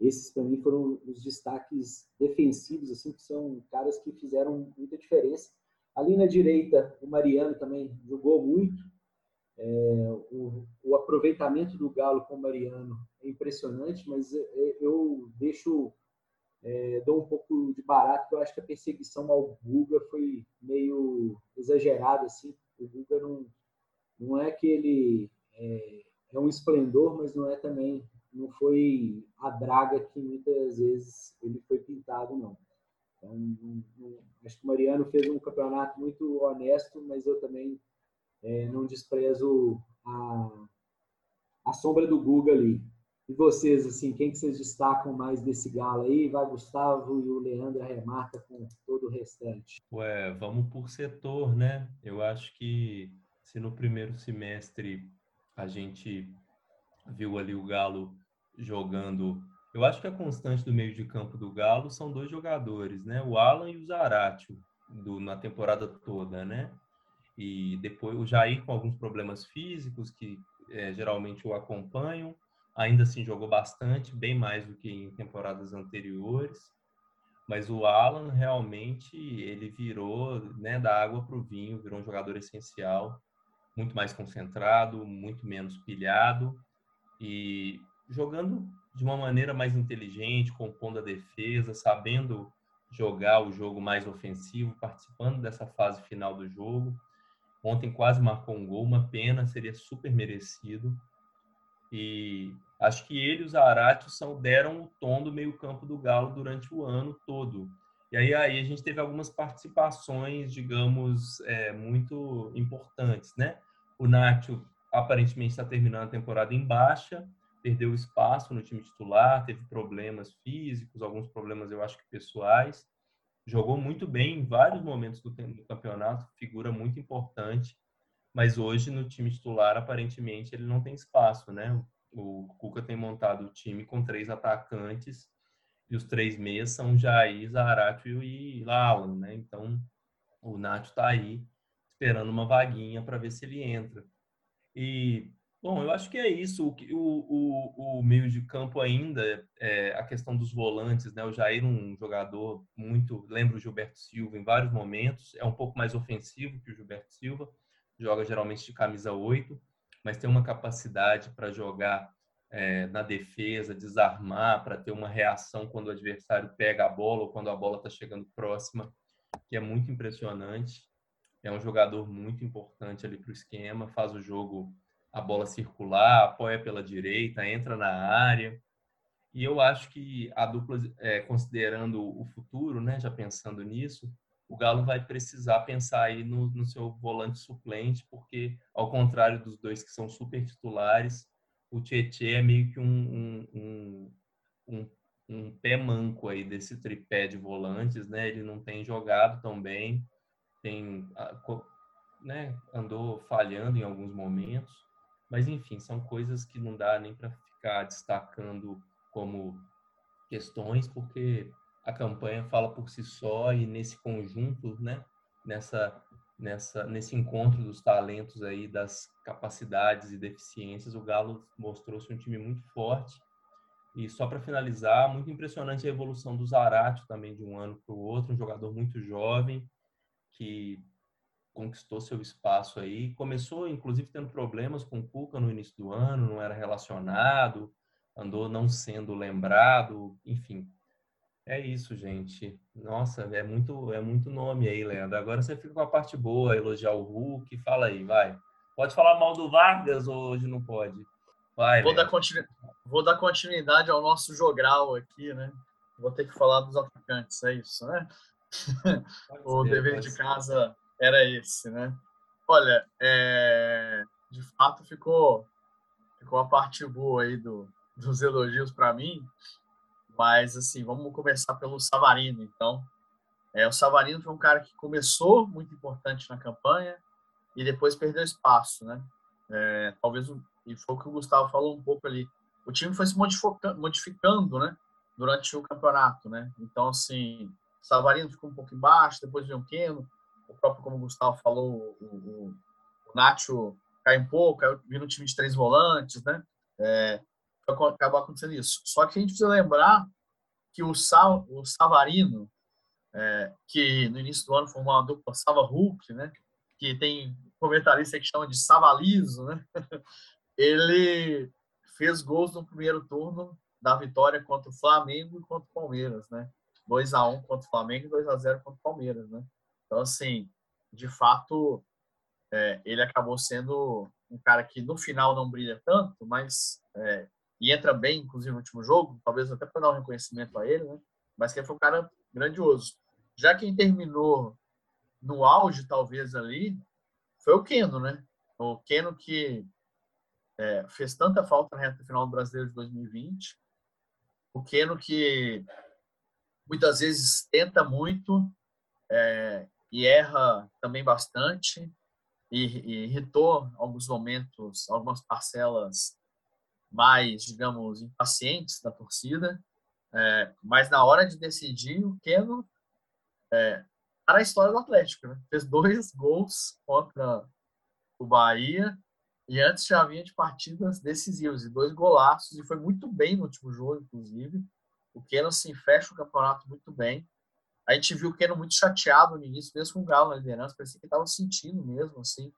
esses para mim foram os destaques defensivos, assim, que são caras que fizeram muita diferença. Ali na direita, o Mariano também jogou muito, é, o, o, aproveitamento do Galo com o Mariano é impressionante, mas é, é, eu deixo, é, dou um pouco de barato, porque eu acho que a perseguição ao Guga foi meio exagerada. Assim. O Guga não, não é que ele é, é um esplendor, mas não é também, não foi a draga que muitas vezes ele foi pintado, não. Então, não, não, acho que o Mariano fez um campeonato muito honesto, mas eu também é, não desprezo a, a sombra do Guga ali. E vocês, assim, quem que vocês destacam mais desse galo aí? Vai Gustavo e o Leandro arremata com todo o restante. Ué, vamos por setor, né? Eu acho que se no primeiro semestre a gente viu ali o Galo jogando. Eu acho que a constante do meio de campo do Galo são dois jogadores, né? O Alan e o Zaratio, do, na temporada toda, né? E depois o Jair com alguns problemas físicos que é, geralmente o acompanham, ainda assim jogou bastante, bem mais do que em temporadas anteriores, mas o Alan realmente ele virou né, da água para o vinho, virou um jogador essencial, muito mais concentrado, muito menos pilhado. E jogando de uma maneira mais inteligente, compondo a defesa, sabendo jogar o jogo mais ofensivo, participando dessa fase final do jogo. Ontem quase marcou um gol, uma pena, seria super merecido. E acho que ele e os Aratos são, deram o tom do meio-campo do Galo durante o ano todo. E aí, aí a gente teve algumas participações, digamos, é, muito importantes, né? O Nacho aparentemente está terminando a temporada em baixa, perdeu espaço no time titular, teve problemas físicos, alguns problemas eu acho que pessoais jogou muito bem em vários momentos do, do campeonato, figura muito importante, mas hoje no time titular aparentemente ele não tem espaço, né? O Cuca tem montado o time com três atacantes E os três meias são Jair, Zaratio e Lalan, né? Então, o Nacho está aí esperando uma vaguinha para ver se ele entra. E, bom, eu acho que é isso. O, o, o meio de campo ainda, é a questão dos volantes, né? O Jair, um jogador muito. Lembra o Gilberto Silva em vários momentos, é um pouco mais ofensivo que o Gilberto Silva, joga geralmente de camisa 8, mas tem uma capacidade para jogar é, na defesa, desarmar, para ter uma reação quando o adversário pega a bola ou quando a bola está chegando próxima, que é muito impressionante é um jogador muito importante ali para o esquema, faz o jogo, a bola circular, apoia pela direita, entra na área. E eu acho que a dupla, é, considerando o futuro, né, já pensando nisso, o Galo vai precisar pensar aí no, no seu volante suplente, porque, ao contrário dos dois que são super titulares, o Tietchan é meio que um, um, um, um, um pé manco aí desse tripé de volantes, né? Ele não tem jogado tão bem, tem né, andou falhando em alguns momentos, mas enfim, são coisas que não dá nem para ficar destacando como questões, porque a campanha fala por si só e nesse conjunto, né, nessa nessa nesse encontro dos talentos aí, das capacidades e deficiências, o Galo mostrou-se um time muito forte. E só para finalizar, muito impressionante a evolução do Zarate também de um ano para o outro, um jogador muito jovem, que conquistou seu espaço aí. Começou, inclusive, tendo problemas com o Cuca no início do ano, não era relacionado, andou não sendo lembrado, enfim. É isso, gente. Nossa, é muito, é muito nome aí, Leandro. Agora você fica com a parte boa, elogiar o Hulk. Fala aí, vai. Pode falar mal do Vargas ou hoje não pode? Vai, vou, dar continu... vou dar continuidade ao nosso jogral aqui, né? Vou ter que falar dos atacantes, é isso, né? [laughs] o ser, dever de casa era esse, né? Olha, é, de fato ficou ficou a parte boa aí do, dos elogios para mim, mas assim vamos começar pelo Savarino, então. É, o Savarino foi um cara que começou muito importante na campanha e depois perdeu espaço, né? É, talvez e foi o que o Gustavo falou um pouco ali. O time foi se modificando, né? Durante o campeonato, né? Então assim Savarino ficou um pouco embaixo, depois veio o Keno, o próprio, como o Gustavo falou, o, o, o Nacho cai um pouco, caiu, vira um time de três volantes, né? É, acabou acontecendo isso. Só que a gente precisa lembrar que o, Sal, o Savarino, é, que no início do ano formou uma dupla Sava Hulk, né? Que tem comentarista que chama de Savalizo, né? [laughs] Ele fez gols no primeiro turno da vitória contra o Flamengo e contra o Palmeiras, né? 2 a 1 contra o Flamengo e 2 a 0 contra o Palmeiras, né? Então, assim, de fato, é, ele acabou sendo um cara que no final não brilha tanto, mas é, e entra bem, inclusive, no último jogo, talvez até para dar um reconhecimento a ele, né? Mas que foi um cara grandioso. Já quem terminou no auge, talvez ali, foi o Keno, né? O Keno que é, fez tanta falta na reta final do Brasileiro de 2020. O Keno que muitas vezes tenta muito é, e erra também bastante e, irritou alguns momentos, algumas parcelas mais, digamos, impacientes da torcida. É, mas na hora de decidir, o Keno é, para a história do Atlético. Né? Fez dois gols contra o Bahia e antes já vinha de partidas decisivas e dois golaços e foi muito bem no último jogo, inclusive. O Keno assim, fecha o campeonato muito bem. A gente viu o Keno muito chateado no início, mesmo com o Galo na liderança, parecia que estava sentindo mesmo, assim,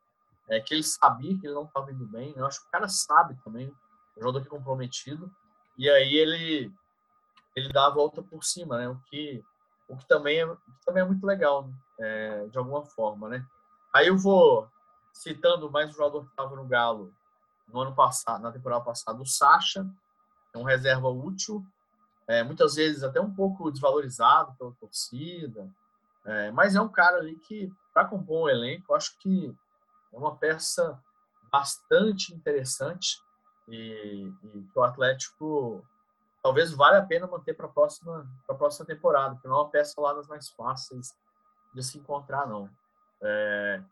é, que ele sabia que ele não estava indo bem. Eu acho que o cara sabe também, o jogador que comprometido. E aí ele ele dá a volta por cima, né? O que, o que, também, é, que também é muito legal, né? é, de alguma forma, né? Aí eu vou citando mais um jogador que estava no Galo no ano passado, na temporada passada, o Sacha, é um reserva útil, é, muitas vezes até um pouco desvalorizado pela torcida, é, mas é um cara ali que, para compor um elenco, acho que é uma peça bastante interessante e, e que o Atlético talvez valha a pena manter para a próxima, próxima temporada, porque não é uma peça lá das mais fáceis de se encontrar, não. É,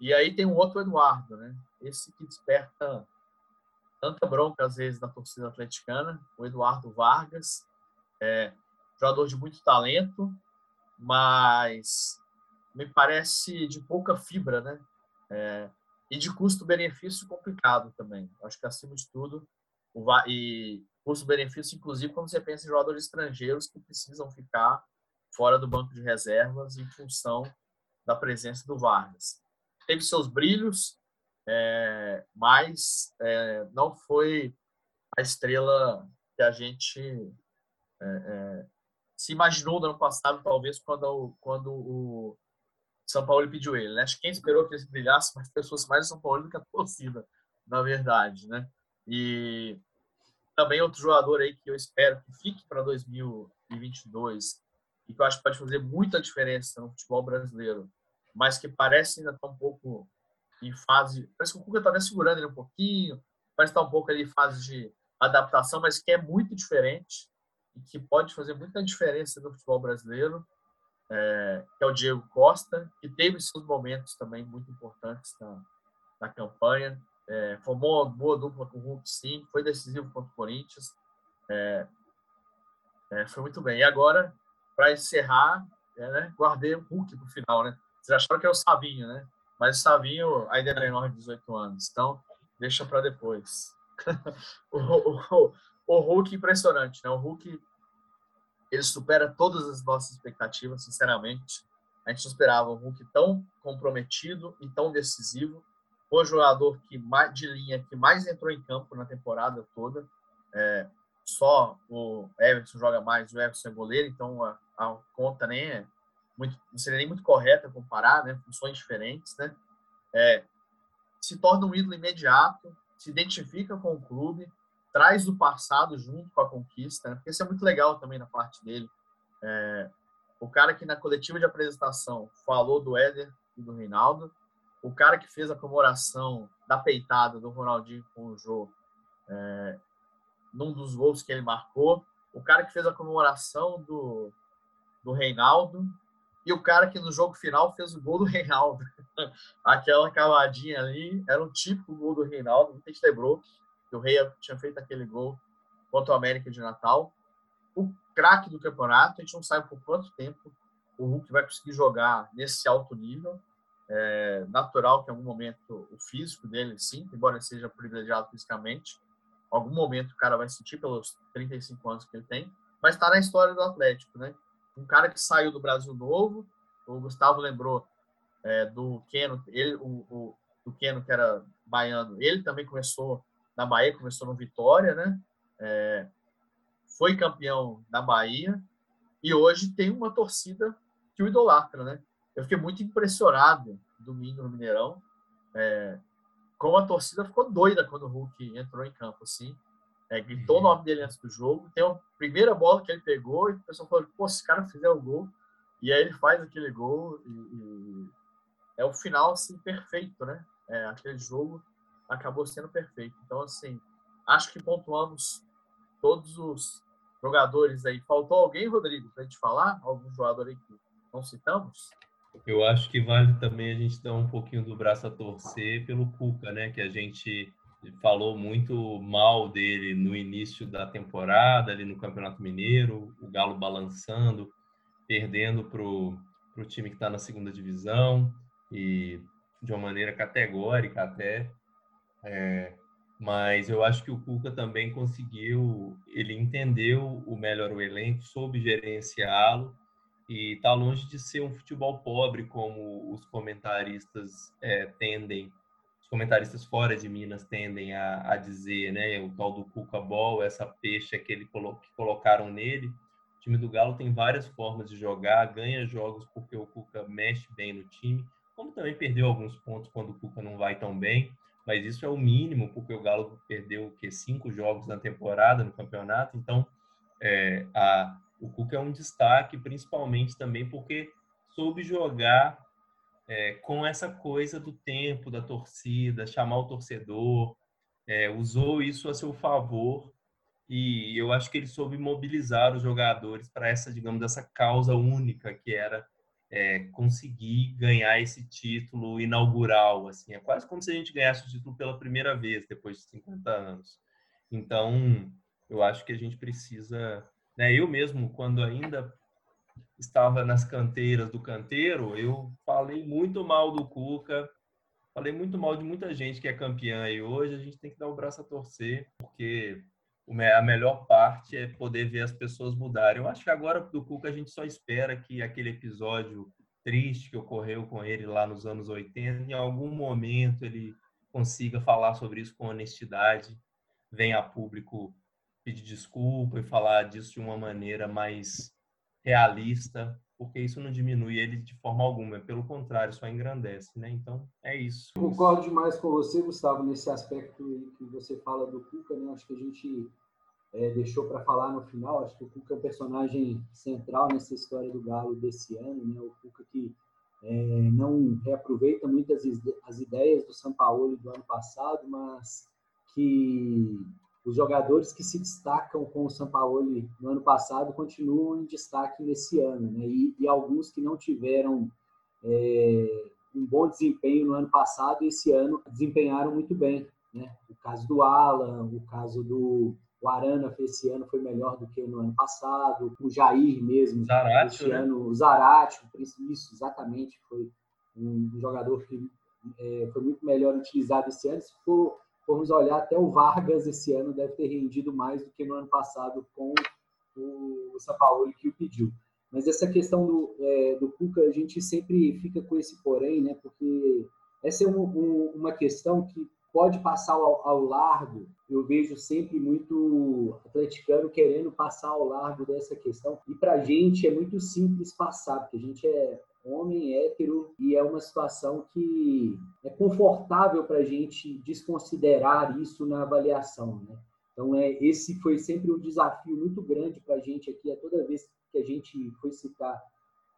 e aí tem um outro Eduardo, né? Esse que desperta tanta bronca às vezes da torcida atleticana, o Eduardo Vargas, É, jogador de muito talento, mas me parece de pouca fibra, né? É, e de custo-benefício complicado também. Acho que acima de tudo, o, e custo-benefício, inclusive, quando você pensa em jogadores estrangeiros que precisam ficar fora do banco de reservas em função da presença do Vargas. Teve seus brilhos, é, mas é, não foi a estrela que a gente é, é se imaginou no ano passado, talvez, quando, quando o São Paulo pediu ele. Né? Acho que quem esperou que ele brilhasse mais pessoas mais São Paulo do que a torcida, na verdade. Né? E também outro jogador aí que eu espero que fique para 2022 e que eu acho que pode fazer muita diferença no futebol brasileiro, mas que parece ainda estar tá um pouco em fase. Parece que o Cuca está até segurando ele um pouquinho, parece estar tá um pouco ali em fase de adaptação, mas que é muito diferente e que pode fazer muita diferença no futebol brasileiro, é, que é o Diego Costa, que teve seus momentos também muito importantes na, na campanha. É, formou uma boa dupla com o Hulk, sim, foi decisivo contra o Corinthians. É, é foi muito bem. E agora, para encerrar, é, né, guardei o Hulk para o final. Né? Vocês acharam que é o Savinho, né? Mas o Savinho ainda é menor de 18 anos, então deixa para depois. [laughs] o, o, o Hulk impressionante, né? O Hulk ele supera todas as nossas expectativas, sinceramente. A gente esperava um Hulk tão comprometido e tão decisivo. O jogador que mais, de linha que mais entrou em campo na temporada toda. É, só o Everton joga mais, o Everton é goleiro, então a, a conta nem é muito, não seria nem muito correta comparar, né? Funções diferentes, né? É, se torna um ídolo imediato, se identifica com o clube, traz o passado junto com a conquista, né? porque isso é muito legal também na parte dele. É, o cara que na coletiva de apresentação falou do Éder e do Reinaldo, o cara que fez a comemoração da peitada do Ronaldinho com o Jô, é, num dos gols que ele marcou, o cara que fez a comemoração do, do Reinaldo e o cara que no jogo final fez o gol do Reinaldo. [laughs] Aquela cavadinha ali era um típico gol do Reinaldo, muita gente lembrou que o Rei tinha feito aquele gol contra o América de Natal. O craque do campeonato, a gente não sabe por quanto tempo o Hulk vai conseguir jogar nesse alto nível. É natural que em algum momento o físico dele, sim, embora seja privilegiado fisicamente, algum momento o cara vai sentir pelos 35 anos que ele tem, mas está na história do Atlético, né? Um cara que saiu do Brasil Novo, o Gustavo lembrou é, do Keno, ele, o, o, do Keno que era baiano, ele também começou na Bahia, começou no Vitória, né? É, foi campeão da Bahia e hoje tem uma torcida que o idolatra, né? Eu fiquei muito impressionado domingo no Mineirão, é, como a torcida ficou doida quando o Hulk entrou em campo, assim. É, gritou o uhum. nome dele antes do jogo. Tem a primeira bola que ele pegou e o pessoal falou: pô, se o cara fizer o gol. E aí ele faz aquele gol e, e é o final assim perfeito, né? É, aquele jogo acabou sendo perfeito. Então, assim, acho que pontuamos todos os jogadores aí. Faltou alguém, Rodrigo, para a gente falar? Algum jogador aí que não citamos? Eu acho que vale também a gente dar um pouquinho do braço a torcer pelo Cuca, né? Que a gente falou muito mal dele no início da temporada, ali no Campeonato Mineiro, o Galo balançando, perdendo para o time que está na segunda divisão e de uma maneira categórica até. É, mas eu acho que o Cuca também conseguiu, ele entendeu o melhor o elenco, soube gerenciá-lo e está longe de ser um futebol pobre como os comentaristas é, tendem, comentaristas fora de Minas tendem a, a, dizer, né? O tal do Cuca Ball, essa peixe que, ele colo que colocaram nele. O time do Galo tem várias formas de jogar, ganha jogos porque o Cuca mexe bem no time, como também perdeu alguns pontos quando o Cuca não vai tão bem mas isso é o mínimo, porque o Galo perdeu que cinco jogos na temporada no campeonato, então é, a, o Cuca é um destaque, principalmente também porque soube jogar é, com essa coisa do tempo, da torcida, chamar o torcedor, é, usou isso a seu favor e eu acho que ele soube mobilizar os jogadores para essa, digamos, essa causa única que era é, conseguir ganhar esse título inaugural, assim, é quase como se a gente ganhasse o título pela primeira vez depois de 50 anos. Então, eu acho que a gente precisa Né? Eu mesmo, quando ainda estava nas canteiras do canteiro, eu falei muito mal do Cuca, falei muito mal de muita gente que é campeã e hoje a gente tem que dar o braço a torcer, porque a melhor parte é poder ver as pessoas mudarem. Eu acho que agora do Cuca a gente só espera que aquele episódio triste que ocorreu com ele lá nos anos 80, em algum momento ele consiga falar sobre isso com honestidade, venha a público pedir desculpa e falar disso de uma maneira mais realista, porque isso não diminui ele de forma alguma, pelo contrário, só engrandece, né? Então, é isso. Concordo demais com você, Gustavo, nesse aspecto que você fala do Cuca, né? Acho que a gente é, deixou para falar no final. Acho que o Cuca é um personagem central nessa história do Galo desse ano, né? O Cuca que é, não reaproveita muitas as ideias do São Paulo do ano passado, mas que os jogadores que se destacam com o São Paulo no ano passado continuam em destaque nesse ano, né? E, e alguns que não tiveram é, um bom desempenho no ano passado, esse ano desempenharam muito bem, né? O caso do Alan, o caso do o Arana esse ano foi melhor do que no ano passado. O Jair mesmo, Zarate, esse né? ano, o Zarate, isso exatamente foi um jogador que é, foi muito melhor utilizado esse ano. Se for, formos olhar, até o Vargas esse ano deve ter rendido mais do que no ano passado com o São Paulo que o pediu. Mas essa questão do, é, do Cuca, a gente sempre fica com esse porém, né? Porque essa é um, um, uma questão que pode passar ao, ao, largo. Eu vejo sempre muito atleticano querendo passar ao largo dessa questão. E para a gente é muito simples passar, porque a gente é homem hétero e é uma situação que é confortável para a gente desconsiderar isso na avaliação. Né? Então, é, esse foi sempre um desafio muito grande para a gente aqui. A toda vez que a gente foi citar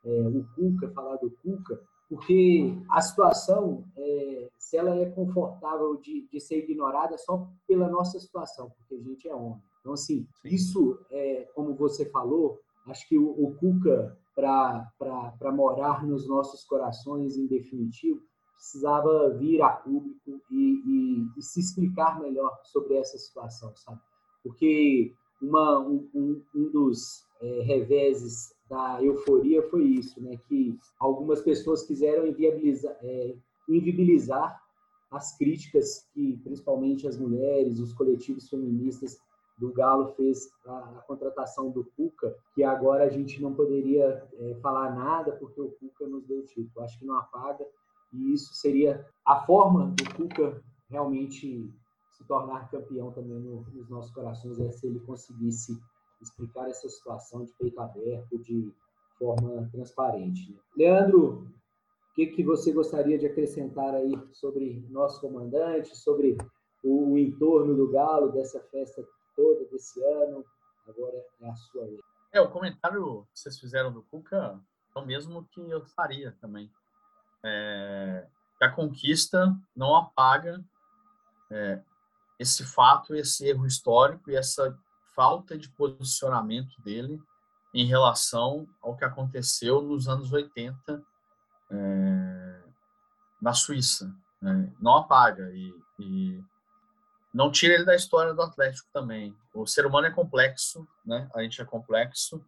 é, o Cuca, falar do Cuca, porque a situação, é, se ela é confortável de, de, ser ignorada, é só pela nossa situação, porque a gente é homem. Então, assim, isso, é, como você falou, acho que o, o Cuca, para morar nos nossos corações em definitivo, precisava vir a público e, e, e se explicar melhor sobre essa situação, sabe? Porque uma, um, um dos é, reveses da euforia foi isso, né? Que algumas pessoas quiseram inviabilizar, é, invibilizar as críticas que, principalmente as mulheres, os coletivos feministas do Galo fez a, a contratação do Cuca, que agora a gente não poderia é, falar nada porque o Cuca nos deu o título. Acho que não apaga e isso seria a forma do Cuca realmente se tornar campeão também no, nos nossos corações é se ele conseguisse explicar essa situação de peito aberto, de forma transparente. Né? Leandro, o que, que você gostaria de acrescentar aí sobre nosso comandante, sobre o, o entorno do Galo, dessa festa toda desse ano? Agora é a sua vez. É, o comentário que vocês fizeram do Cuca é o mesmo que eu faria também. É, a conquista não apaga é, esse fato, esse erro histórico e essa falta de posicionamento dele em relação ao que aconteceu nos anos 80 é, na Suíça. Né? Não apaga e, e, não tira ele da história do Atlético também. O ser humano é complexo, né? a gente é complexo.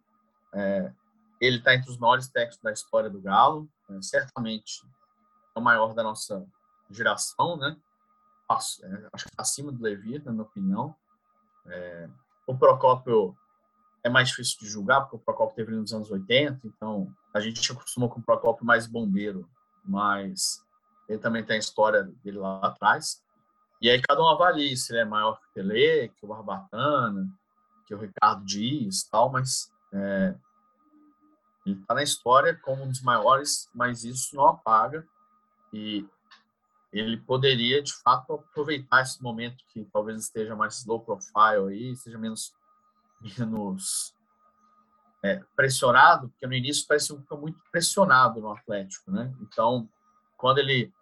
É, ele está entre os maiores técnicos da história do Galo, é, certamente é o maior da nossa geração, né? É, acho que tá acima do Levi, na minha opinião. É, o Procópio é mais difícil de julgar, porque o Procópio teve nos anos 80, então a gente acostumou com o Procópio mais bombeiro, mas ele também tem a história dele lá atrás. E aí cada um avalia se ele é maior que o Pelé, que o Barbatana, que o Ricardo Dias tal, mas é, ele está na história como um dos maiores, mas isso não apaga. E ele poderia, de fato, aproveitar esse momento que talvez esteja mais low profile aí, seja menos, menos é, pressionado, porque no início parecia um muito pressionado no Atlético, né? Então, quando ele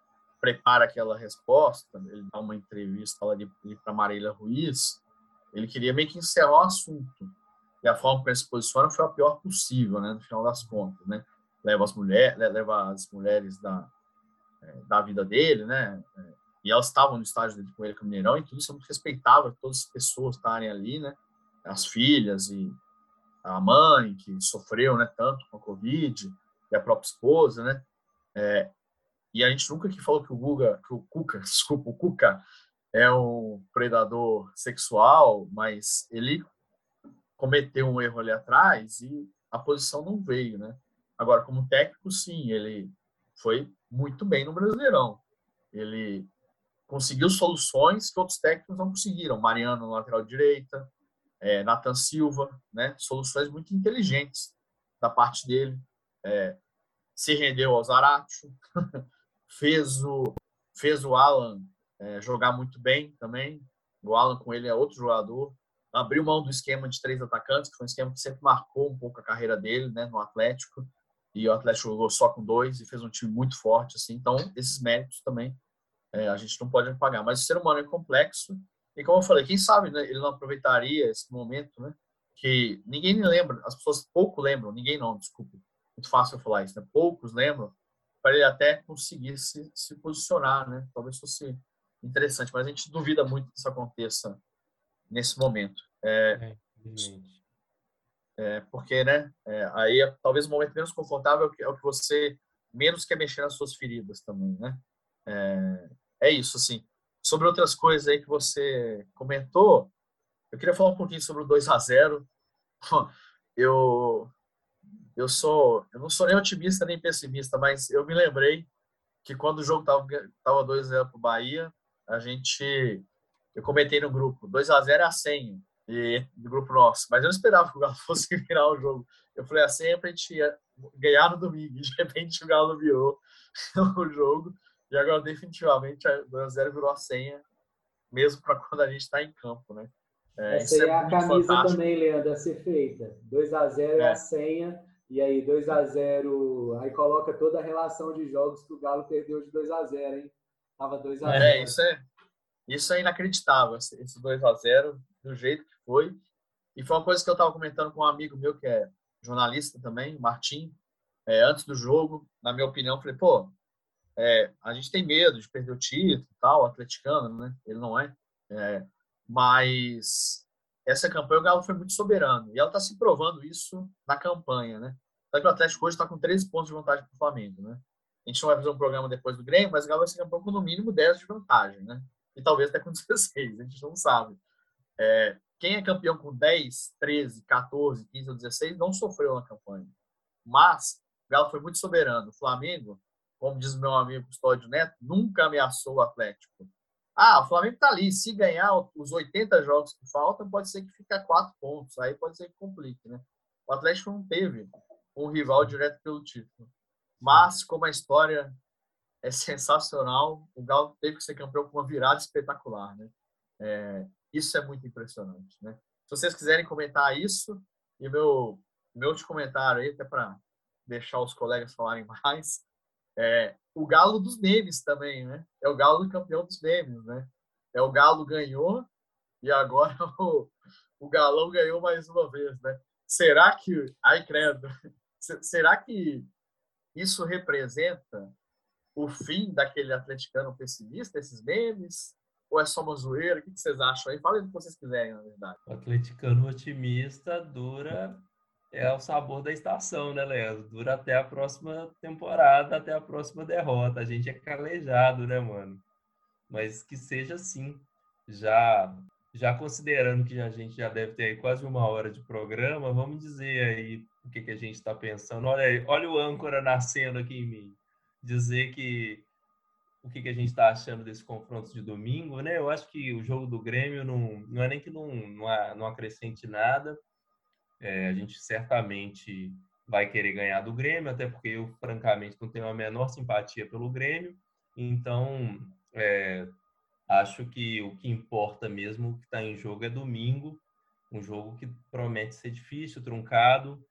prepara aquela resposta, ele dá uma entrevista lá para Marília Ruiz, ele queria meio que encerrar o assunto. E a forma como ele se posiciona foi a pior possível, né? No final das contas, né? Leva as mulheres, leva as mulheres da é, da vida dele, né? É, e elas estavam no estágio dele com ele com o Mineirão, e tudo isso é muito respeitável, todas as pessoas estarem ali, né? As filhas e, a mãe que sofreu, né, tanto com a Covid, e a própria esposa, né? É, e a gente nunca que falou que o Guga, que o Cuca, [laughs] desculpa, o Cuca é um predador sexual, mas ele cometeu um erro ali atrás e a posição não veio, né? Agora, como técnico, sim, ele foi muito bem no Brasileirão. Ele conseguiu soluções que outros técnicos não conseguiram. Mariano na lateral direita, é, Nathan Silva, né? Soluções muito inteligentes da parte dele. É, se rendeu ao Zaratio, [laughs] fez o fez o Alan é, jogar muito bem também. O Alan com ele é outro jogador. Abriu mão do esquema de três atacantes, que foi um esquema que sempre marcou um pouco a carreira dele, né, no Atlético. E o Atlético jogou só com dois e fez um time muito forte, assim. Então, esses méritos também é, a gente não pode apagar. Mas o ser humano é complexo e como eu falei, quem sabe né, ele não aproveitaria esse momento, né? Que ninguém lembra, as pessoas pouco lembram, ninguém não, desculpe. Muito fácil eu falar isso, né? Poucos lembram para ele até conseguir se, se posicionar, né? Talvez fosse interessante, mas a gente duvida muito que isso aconteça nesse momento. É, é, é porque, né? É, aí é, talvez o momento menos confortável é o que você menos quer mexer nas suas feridas também, né? É, é isso, assim sobre outras coisas aí que você comentou, eu queria falar um pouquinho sobre o 2 a 0 [laughs] Eu eu sou, eu não sou nem otimista nem pessimista, mas eu me lembrei que quando o jogo tava tava 2 a 0 pro Bahia, a gente eu comentei no grupo, 2 a 0 é a senha e do grupo nosso, mas eu não esperava que o Galo [laughs] fosse virar o jogo. Eu falei, a senha é pra gente ganhar no domingo, de repente o Galo virou [laughs] o jogo. E agora, definitivamente, a 2x0 virou a senha, mesmo para [laughs] quando a gente está em campo, né? É, Essa é, é a camisa fantástico. também, Leandro, a ser feita. 2x0 é. é a senha, e aí 2x0, aí coloca toda a relação de jogos que o Galo perdeu de 2x0, hein? Tava 2x0. É, isso é, isso é inacreditável, esse 2x0, do jeito que foi. E foi uma coisa que eu estava comentando com um amigo meu, que é jornalista também, Martim, é, antes do jogo, na minha opinião, falei, pô, é, a gente tem medo de perder o título tal, o atleticano, né? Ele não é. é mas essa campanha o Galo foi muito soberano. E ela está se provando isso na campanha, né? Sabe que o Atlético hoje está com 13 pontos de vantagem para o Flamengo, né? A gente não vai fazer um programa depois do Grêmio, mas o Galo vai ser campeão com no mínimo 10 de vantagem, né? E talvez até com [laughs] 16, a gente não sabe. É, quem é campeão com 10, 13, 14, 15 ou 16 não sofreu na campanha. Mas o Galo foi muito soberano. O Flamengo como diz meu amigo Custódio Neto, nunca ameaçou o Atlético. Ah, o Flamengo está ali. Se ganhar os 80 jogos que faltam, pode ser que fique a quatro pontos. Aí pode ser que complique, né? O Atlético não teve um rival direto pelo título. Mas, como a história é [laughs] sensacional, o Galo teve que ser campeão com uma virada espetacular, né? É, isso é muito impressionante, né? Se vocês quiserem comentar isso, e meu, meu comentário aí, até para deixar os colegas falarem [laughs] mais, é, o galo dos memes também, né? É o galo campeão dos memes, né? É o galo ganhou e agora [laughs] o, o galão ganhou mais uma vez, né? Será que, ai credo, [laughs] será que isso representa o fim daquele atleticano pessimista, esses memes? Ou é só uma zoeira? O que vocês acham aí? Falem o que vocês quiserem, na verdade. O atleticano otimista dura é o sabor da estação, né, Leandro? Dura até a próxima temporada, até a próxima derrota. A gente é calejado, né, mano? Mas que seja assim. Já já considerando que a gente já deve ter quase uma hora de programa, vamos dizer aí o que, que a gente está pensando. Olha aí, olha o âncora nascendo aqui em mim. Dizer que o que, que a gente está achando desse confronto de domingo, né? Eu acho que o jogo do Grêmio não, não é nem que não, não, não acrescente nada, é, a gente certamente vai querer ganhar do Grêmio, até porque eu, francamente, não tenho a menor simpatia pelo Grêmio. Então, é, acho que o que importa mesmo, que está em jogo é domingo, um jogo que promete ser difícil, truncado.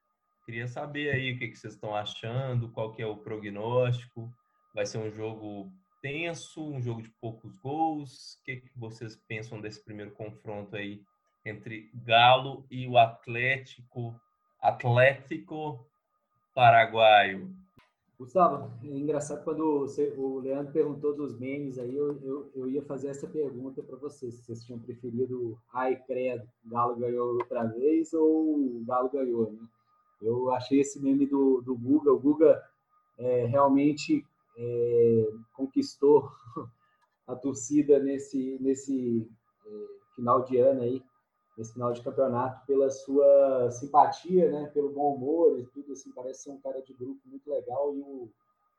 Queria saber aí o que, que vocês estão achando, qual que é o prognóstico. Vai ser um jogo tenso, um jogo de poucos gols. O que, que vocês pensam desse primeiro confronto aí entre Galo e o Atlético Atlético Paraguaio. Gustavo, é engraçado quando o Leandro perguntou dos memes aí, eu, eu, eu ia fazer essa pergunta para vocês, se vocês tinham preferido ai credo, Galo ganhou outra vez ou Galo ganhou, né? Eu achei esse meme do, do Guga, o Guga é, realmente é, conquistou [laughs] a torcida nesse, nesse é, final de ano aí, nesse final de campeonato, pela sua simpatia, né, pelo bom humor e tudo, assim, parece ser um cara de grupo muito legal e o,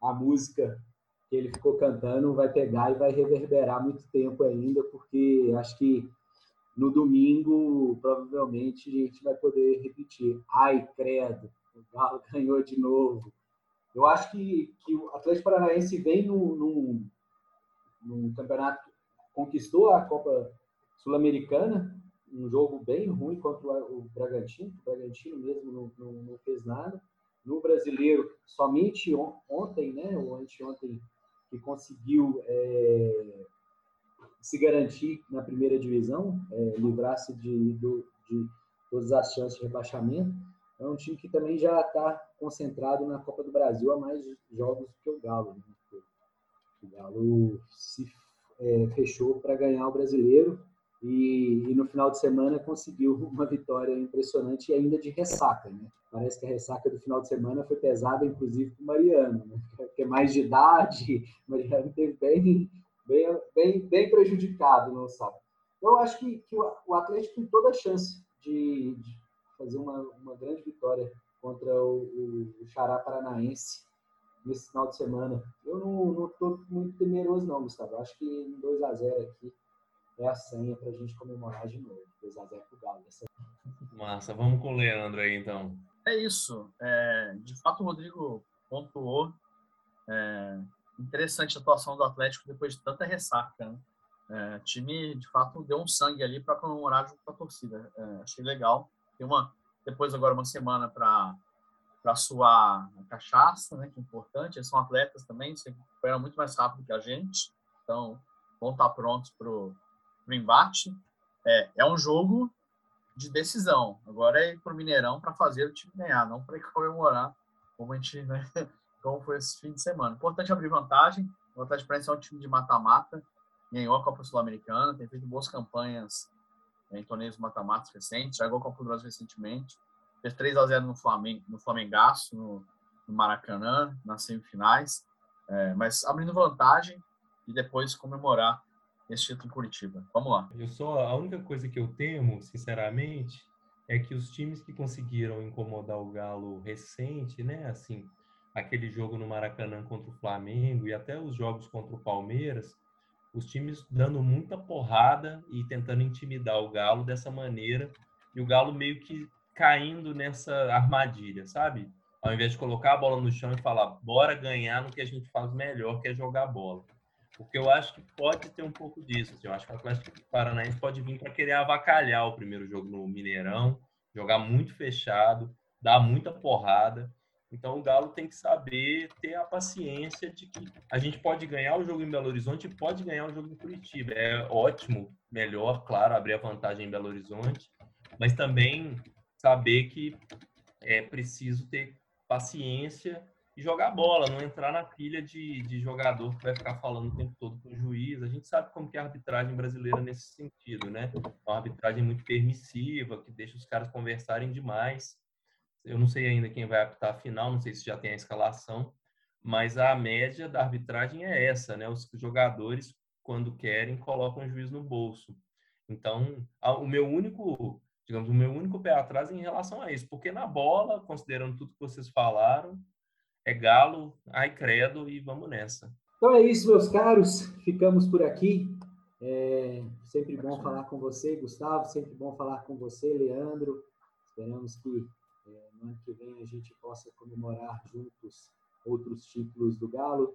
a música que ele ficou cantando vai pegar e vai reverberar muito tempo ainda, porque acho que no domingo provavelmente a gente vai poder repetir. Ai, credo, o Galo [laughs] ganhou de novo. Eu acho que, que o Atlético Paranaense vem num, num, campeonato, conquistou a Copa Sul-Americana, um jogo bem ruim contra o Bragantino, o Bragantino mesmo não, não, não, fez nada. No brasileiro, somente ontem, né, ou anteontem, que conseguiu é, se garantir na primeira divisão, é, livrar-se de, de, de todas as chances de rebaixamento. É um time que também já está concentrado na Copa do Brasil há mais jogos do que o Galo. Né? O Galo se é, fechou para ganhar o brasileiro e, e, no final de semana conseguiu [laughs] uma vitória impressionante e ainda de ressaca. Né? Parece que a ressaca do final de semana foi pesada, inclusive, para o Mariano, né? [laughs] que é mais de idade. O Mariano teve bem, bem, bem, bem prejudicado no sábado. Eu acho que, que o Atlético tem toda a chance de, de fazer uma, uma grande vitória contra o, o Xará Paranaense nesse final de semana. Eu não estou muito temeroso, não, Gustavo. Acho que 2 a 0 aqui é a senha para a gente comemorar de novo. 2 a 0 para o Galo. Dessa... Massa, vamos com o Leandro aí então. É isso. É, de fato, o Rodrigo pontuou. É, interessante a atuação do Atlético depois de tanta ressaca. Né? É, o time, de fato, deu um sangue ali para comemorar junto com a torcida. É, achei legal. Tem uma, depois, agora, uma semana para para suar a cachaça, né, que é importante. Eles são atletas também, se recuperam muito mais rápido que a gente, então vão estar prontos para o embate. É, é um jogo de decisão. Agora é para o Mineirão para fazer o time ganhar, não para comemorar como a gente, né, [laughs] como foi esse fim de semana. Importante abrir vantagem. O Atlético Paranaense é um time de mata-mata, ganhou a Copa Sul-Americana, tem feito boas campanhas em torneios mata-matas recentes, já ganhou a Copa do Brasil recentemente, fez 3 a 0 no Flamengo, no Flamengaço, no, no Maracanã, nas semifinais, é, mas abrindo vantagem e depois comemorar esse título em Curitiba. Vamos lá. Eu só a única coisa que eu temo, sinceramente, é que os times que conseguiram incomodar o Galo recente, né, assim, aquele jogo no Maracanã contra o Flamengo e até os jogos contra o Palmeiras, os times dando muita porrada e tentando intimidar o Galo dessa maneira, e o Galo meio que caindo nessa armadilha, sabe? Ao invés de colocar a bola no chão e falar, bora ganhar no que a gente faz melhor, que é jogar bola. Porque eu acho que pode ter um pouco disso. Assim, eu acho que o Atlético Paranaense pode vir para querer avacalhar o primeiro jogo no Mineirão, jogar muito fechado, dar muita porrada. Então o Galo tem que saber ter a paciência de que a gente pode ganhar o jogo em Belo Horizonte e pode ganhar o jogo em Curitiba. É ótimo, melhor, claro, abrir a vantagem em Belo Horizonte, mas também saber que é preciso ter paciência jogar bola, não entrar na pilha de, de jogador que vai ficar falando o tempo todo com o juiz. A gente sabe como que é a arbitragem brasileira nesse sentido, né? É uma arbitragem muito permissiva, que deixa os caras conversarem demais eu não sei ainda quem vai apitar a final, não sei se já tem a escalação, mas a média da arbitragem é essa, né? Os jogadores, quando querem, colocam o juiz no bolso. Então, o meu único, digamos, o meu único pé atrás em relação a isso, porque na bola, considerando tudo que vocês falaram, é galo, ai credo e vamos nessa. Então é isso, meus caros. Ficamos por aqui. É sempre bom falar com você, Gustavo. Sempre bom falar com você, Leandro. Esperamos que no ano que vem a gente possa comemorar juntos outros títulos do Galo.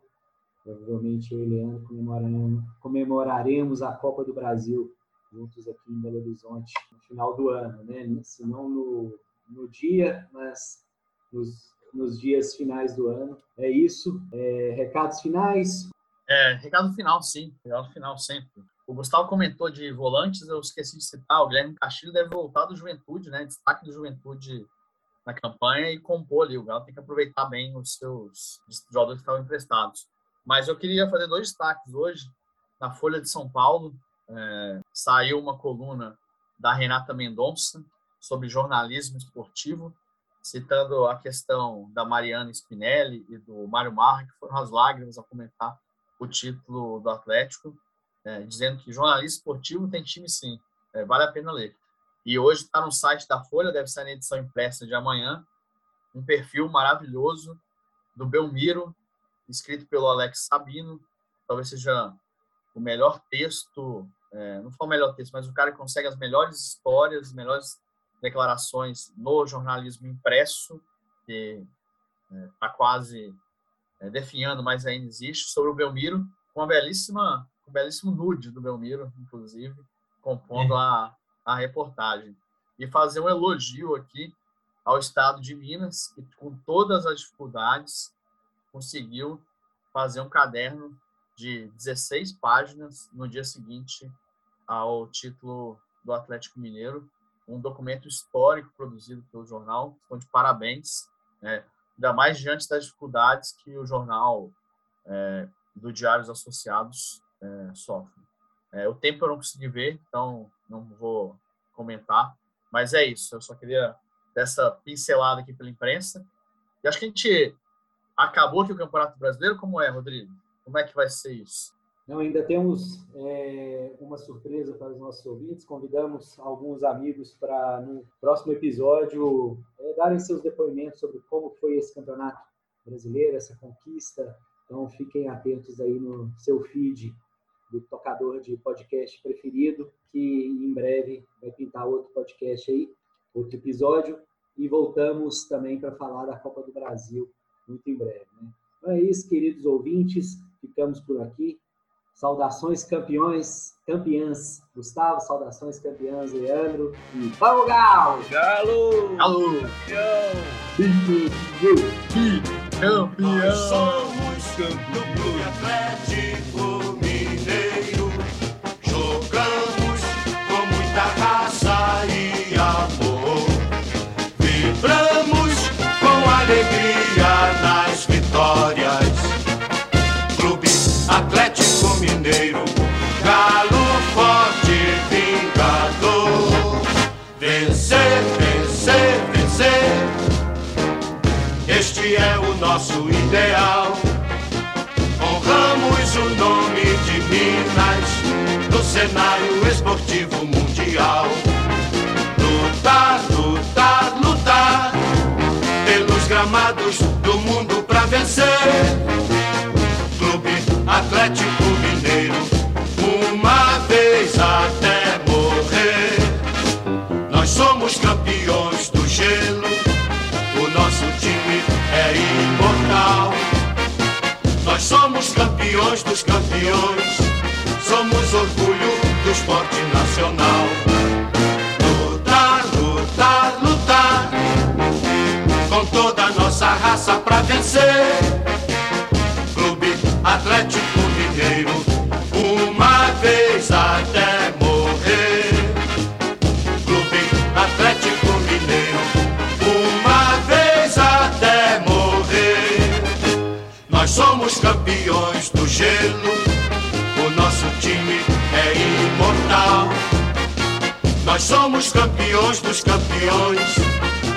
Provavelmente eu e Leandro comemoraremos, comemoraremos a Copa do Brasil juntos aqui em Belo Horizonte no final do ano, né? Se não no, no dia, mas nos, nos dias finais do ano. É isso. É, recados finais? É, recado final, sim. Recado final sempre. O Gustavo comentou de volantes, eu esqueci de citar. O Guilherme Castilho deve voltar do Juventude, né? Destaque do Juventude na campanha e compor ali. O Galo tem que aproveitar bem os seus jogadores que estavam emprestados. Mas eu queria fazer dois destaques hoje. Na Folha de São Paulo, é, saiu uma coluna da Renata Mendonça sobre jornalismo esportivo, citando a questão da Mariana Spinelli e do Mário Marra, que foram as lágrimas a comentar o título do Atlético, é, dizendo que jornalista esportivo tem time sim, é, vale a pena ler. E hoje está no site da Folha, deve ser na edição impressa de amanhã, um perfil maravilhoso do Belmiro, escrito pelo Alex Sabino, talvez seja o melhor texto, é, não foi o melhor texto, mas o cara que consegue as melhores histórias, as melhores declarações no jornalismo impresso, que está é, quase é, definhando, mas ainda existe, sobre o Belmiro, com uma belíssima, um belíssimo nude do Belmiro, inclusive, compondo é. a, a reportagem. E fazer um elogio aqui ao Estado de Minas, que com todas as dificuldades conseguiu fazer um caderno de 16 páginas no dia seguinte ao título do Atlético Mineiro, um documento histórico produzido pelo jornal, então de parabéns, né? ainda mais diante das dificuldades que o jornal é, do Diários Associados é, sofre. É, o tempo eu não consegui ver, então não vou comentar, mas é isso, eu só queria dessa pincelada aqui pela imprensa, e acho que a gente acabou aqui o Campeonato Brasileiro, como é, Rodrigo? Como é que vai ser isso? Não, ainda temos é, uma surpresa para os nossos ouvintes. Convidamos alguns amigos para, no próximo episódio, é, darem seus depoimentos sobre como foi esse campeonato brasileiro, essa conquista. Então, fiquem atentos aí no seu feed do tocador de podcast preferido, que em breve vai pintar outro podcast aí, outro episódio. E voltamos também para falar da Copa do Brasil muito em breve. Né? Então é isso, queridos ouvintes. Ficamos por aqui. Saudações campeões, campeãs. Gustavo, saudações campeãs, Leandro. E vamos, Gal! Galo! Galo! Campeão! Campeão! Nós somos campeão Clube Atlético uma vez até morrer. Nós somos campeões do gelo, o nosso time é imortal. Nós somos campeões dos campeões, somos orgulho do esporte nacional. Lutar, lutar, lutar, com toda a nossa raça pra vencer. gelo. O nosso time é imortal. Nós somos campeões dos campeões,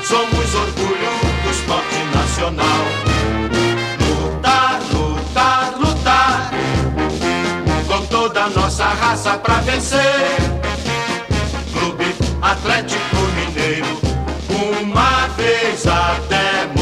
somos orgulho do esporte nacional. Lutar, lutar, lutar, com toda a nossa raça pra vencer. Clube Atlético Mineiro, uma vez até morrer.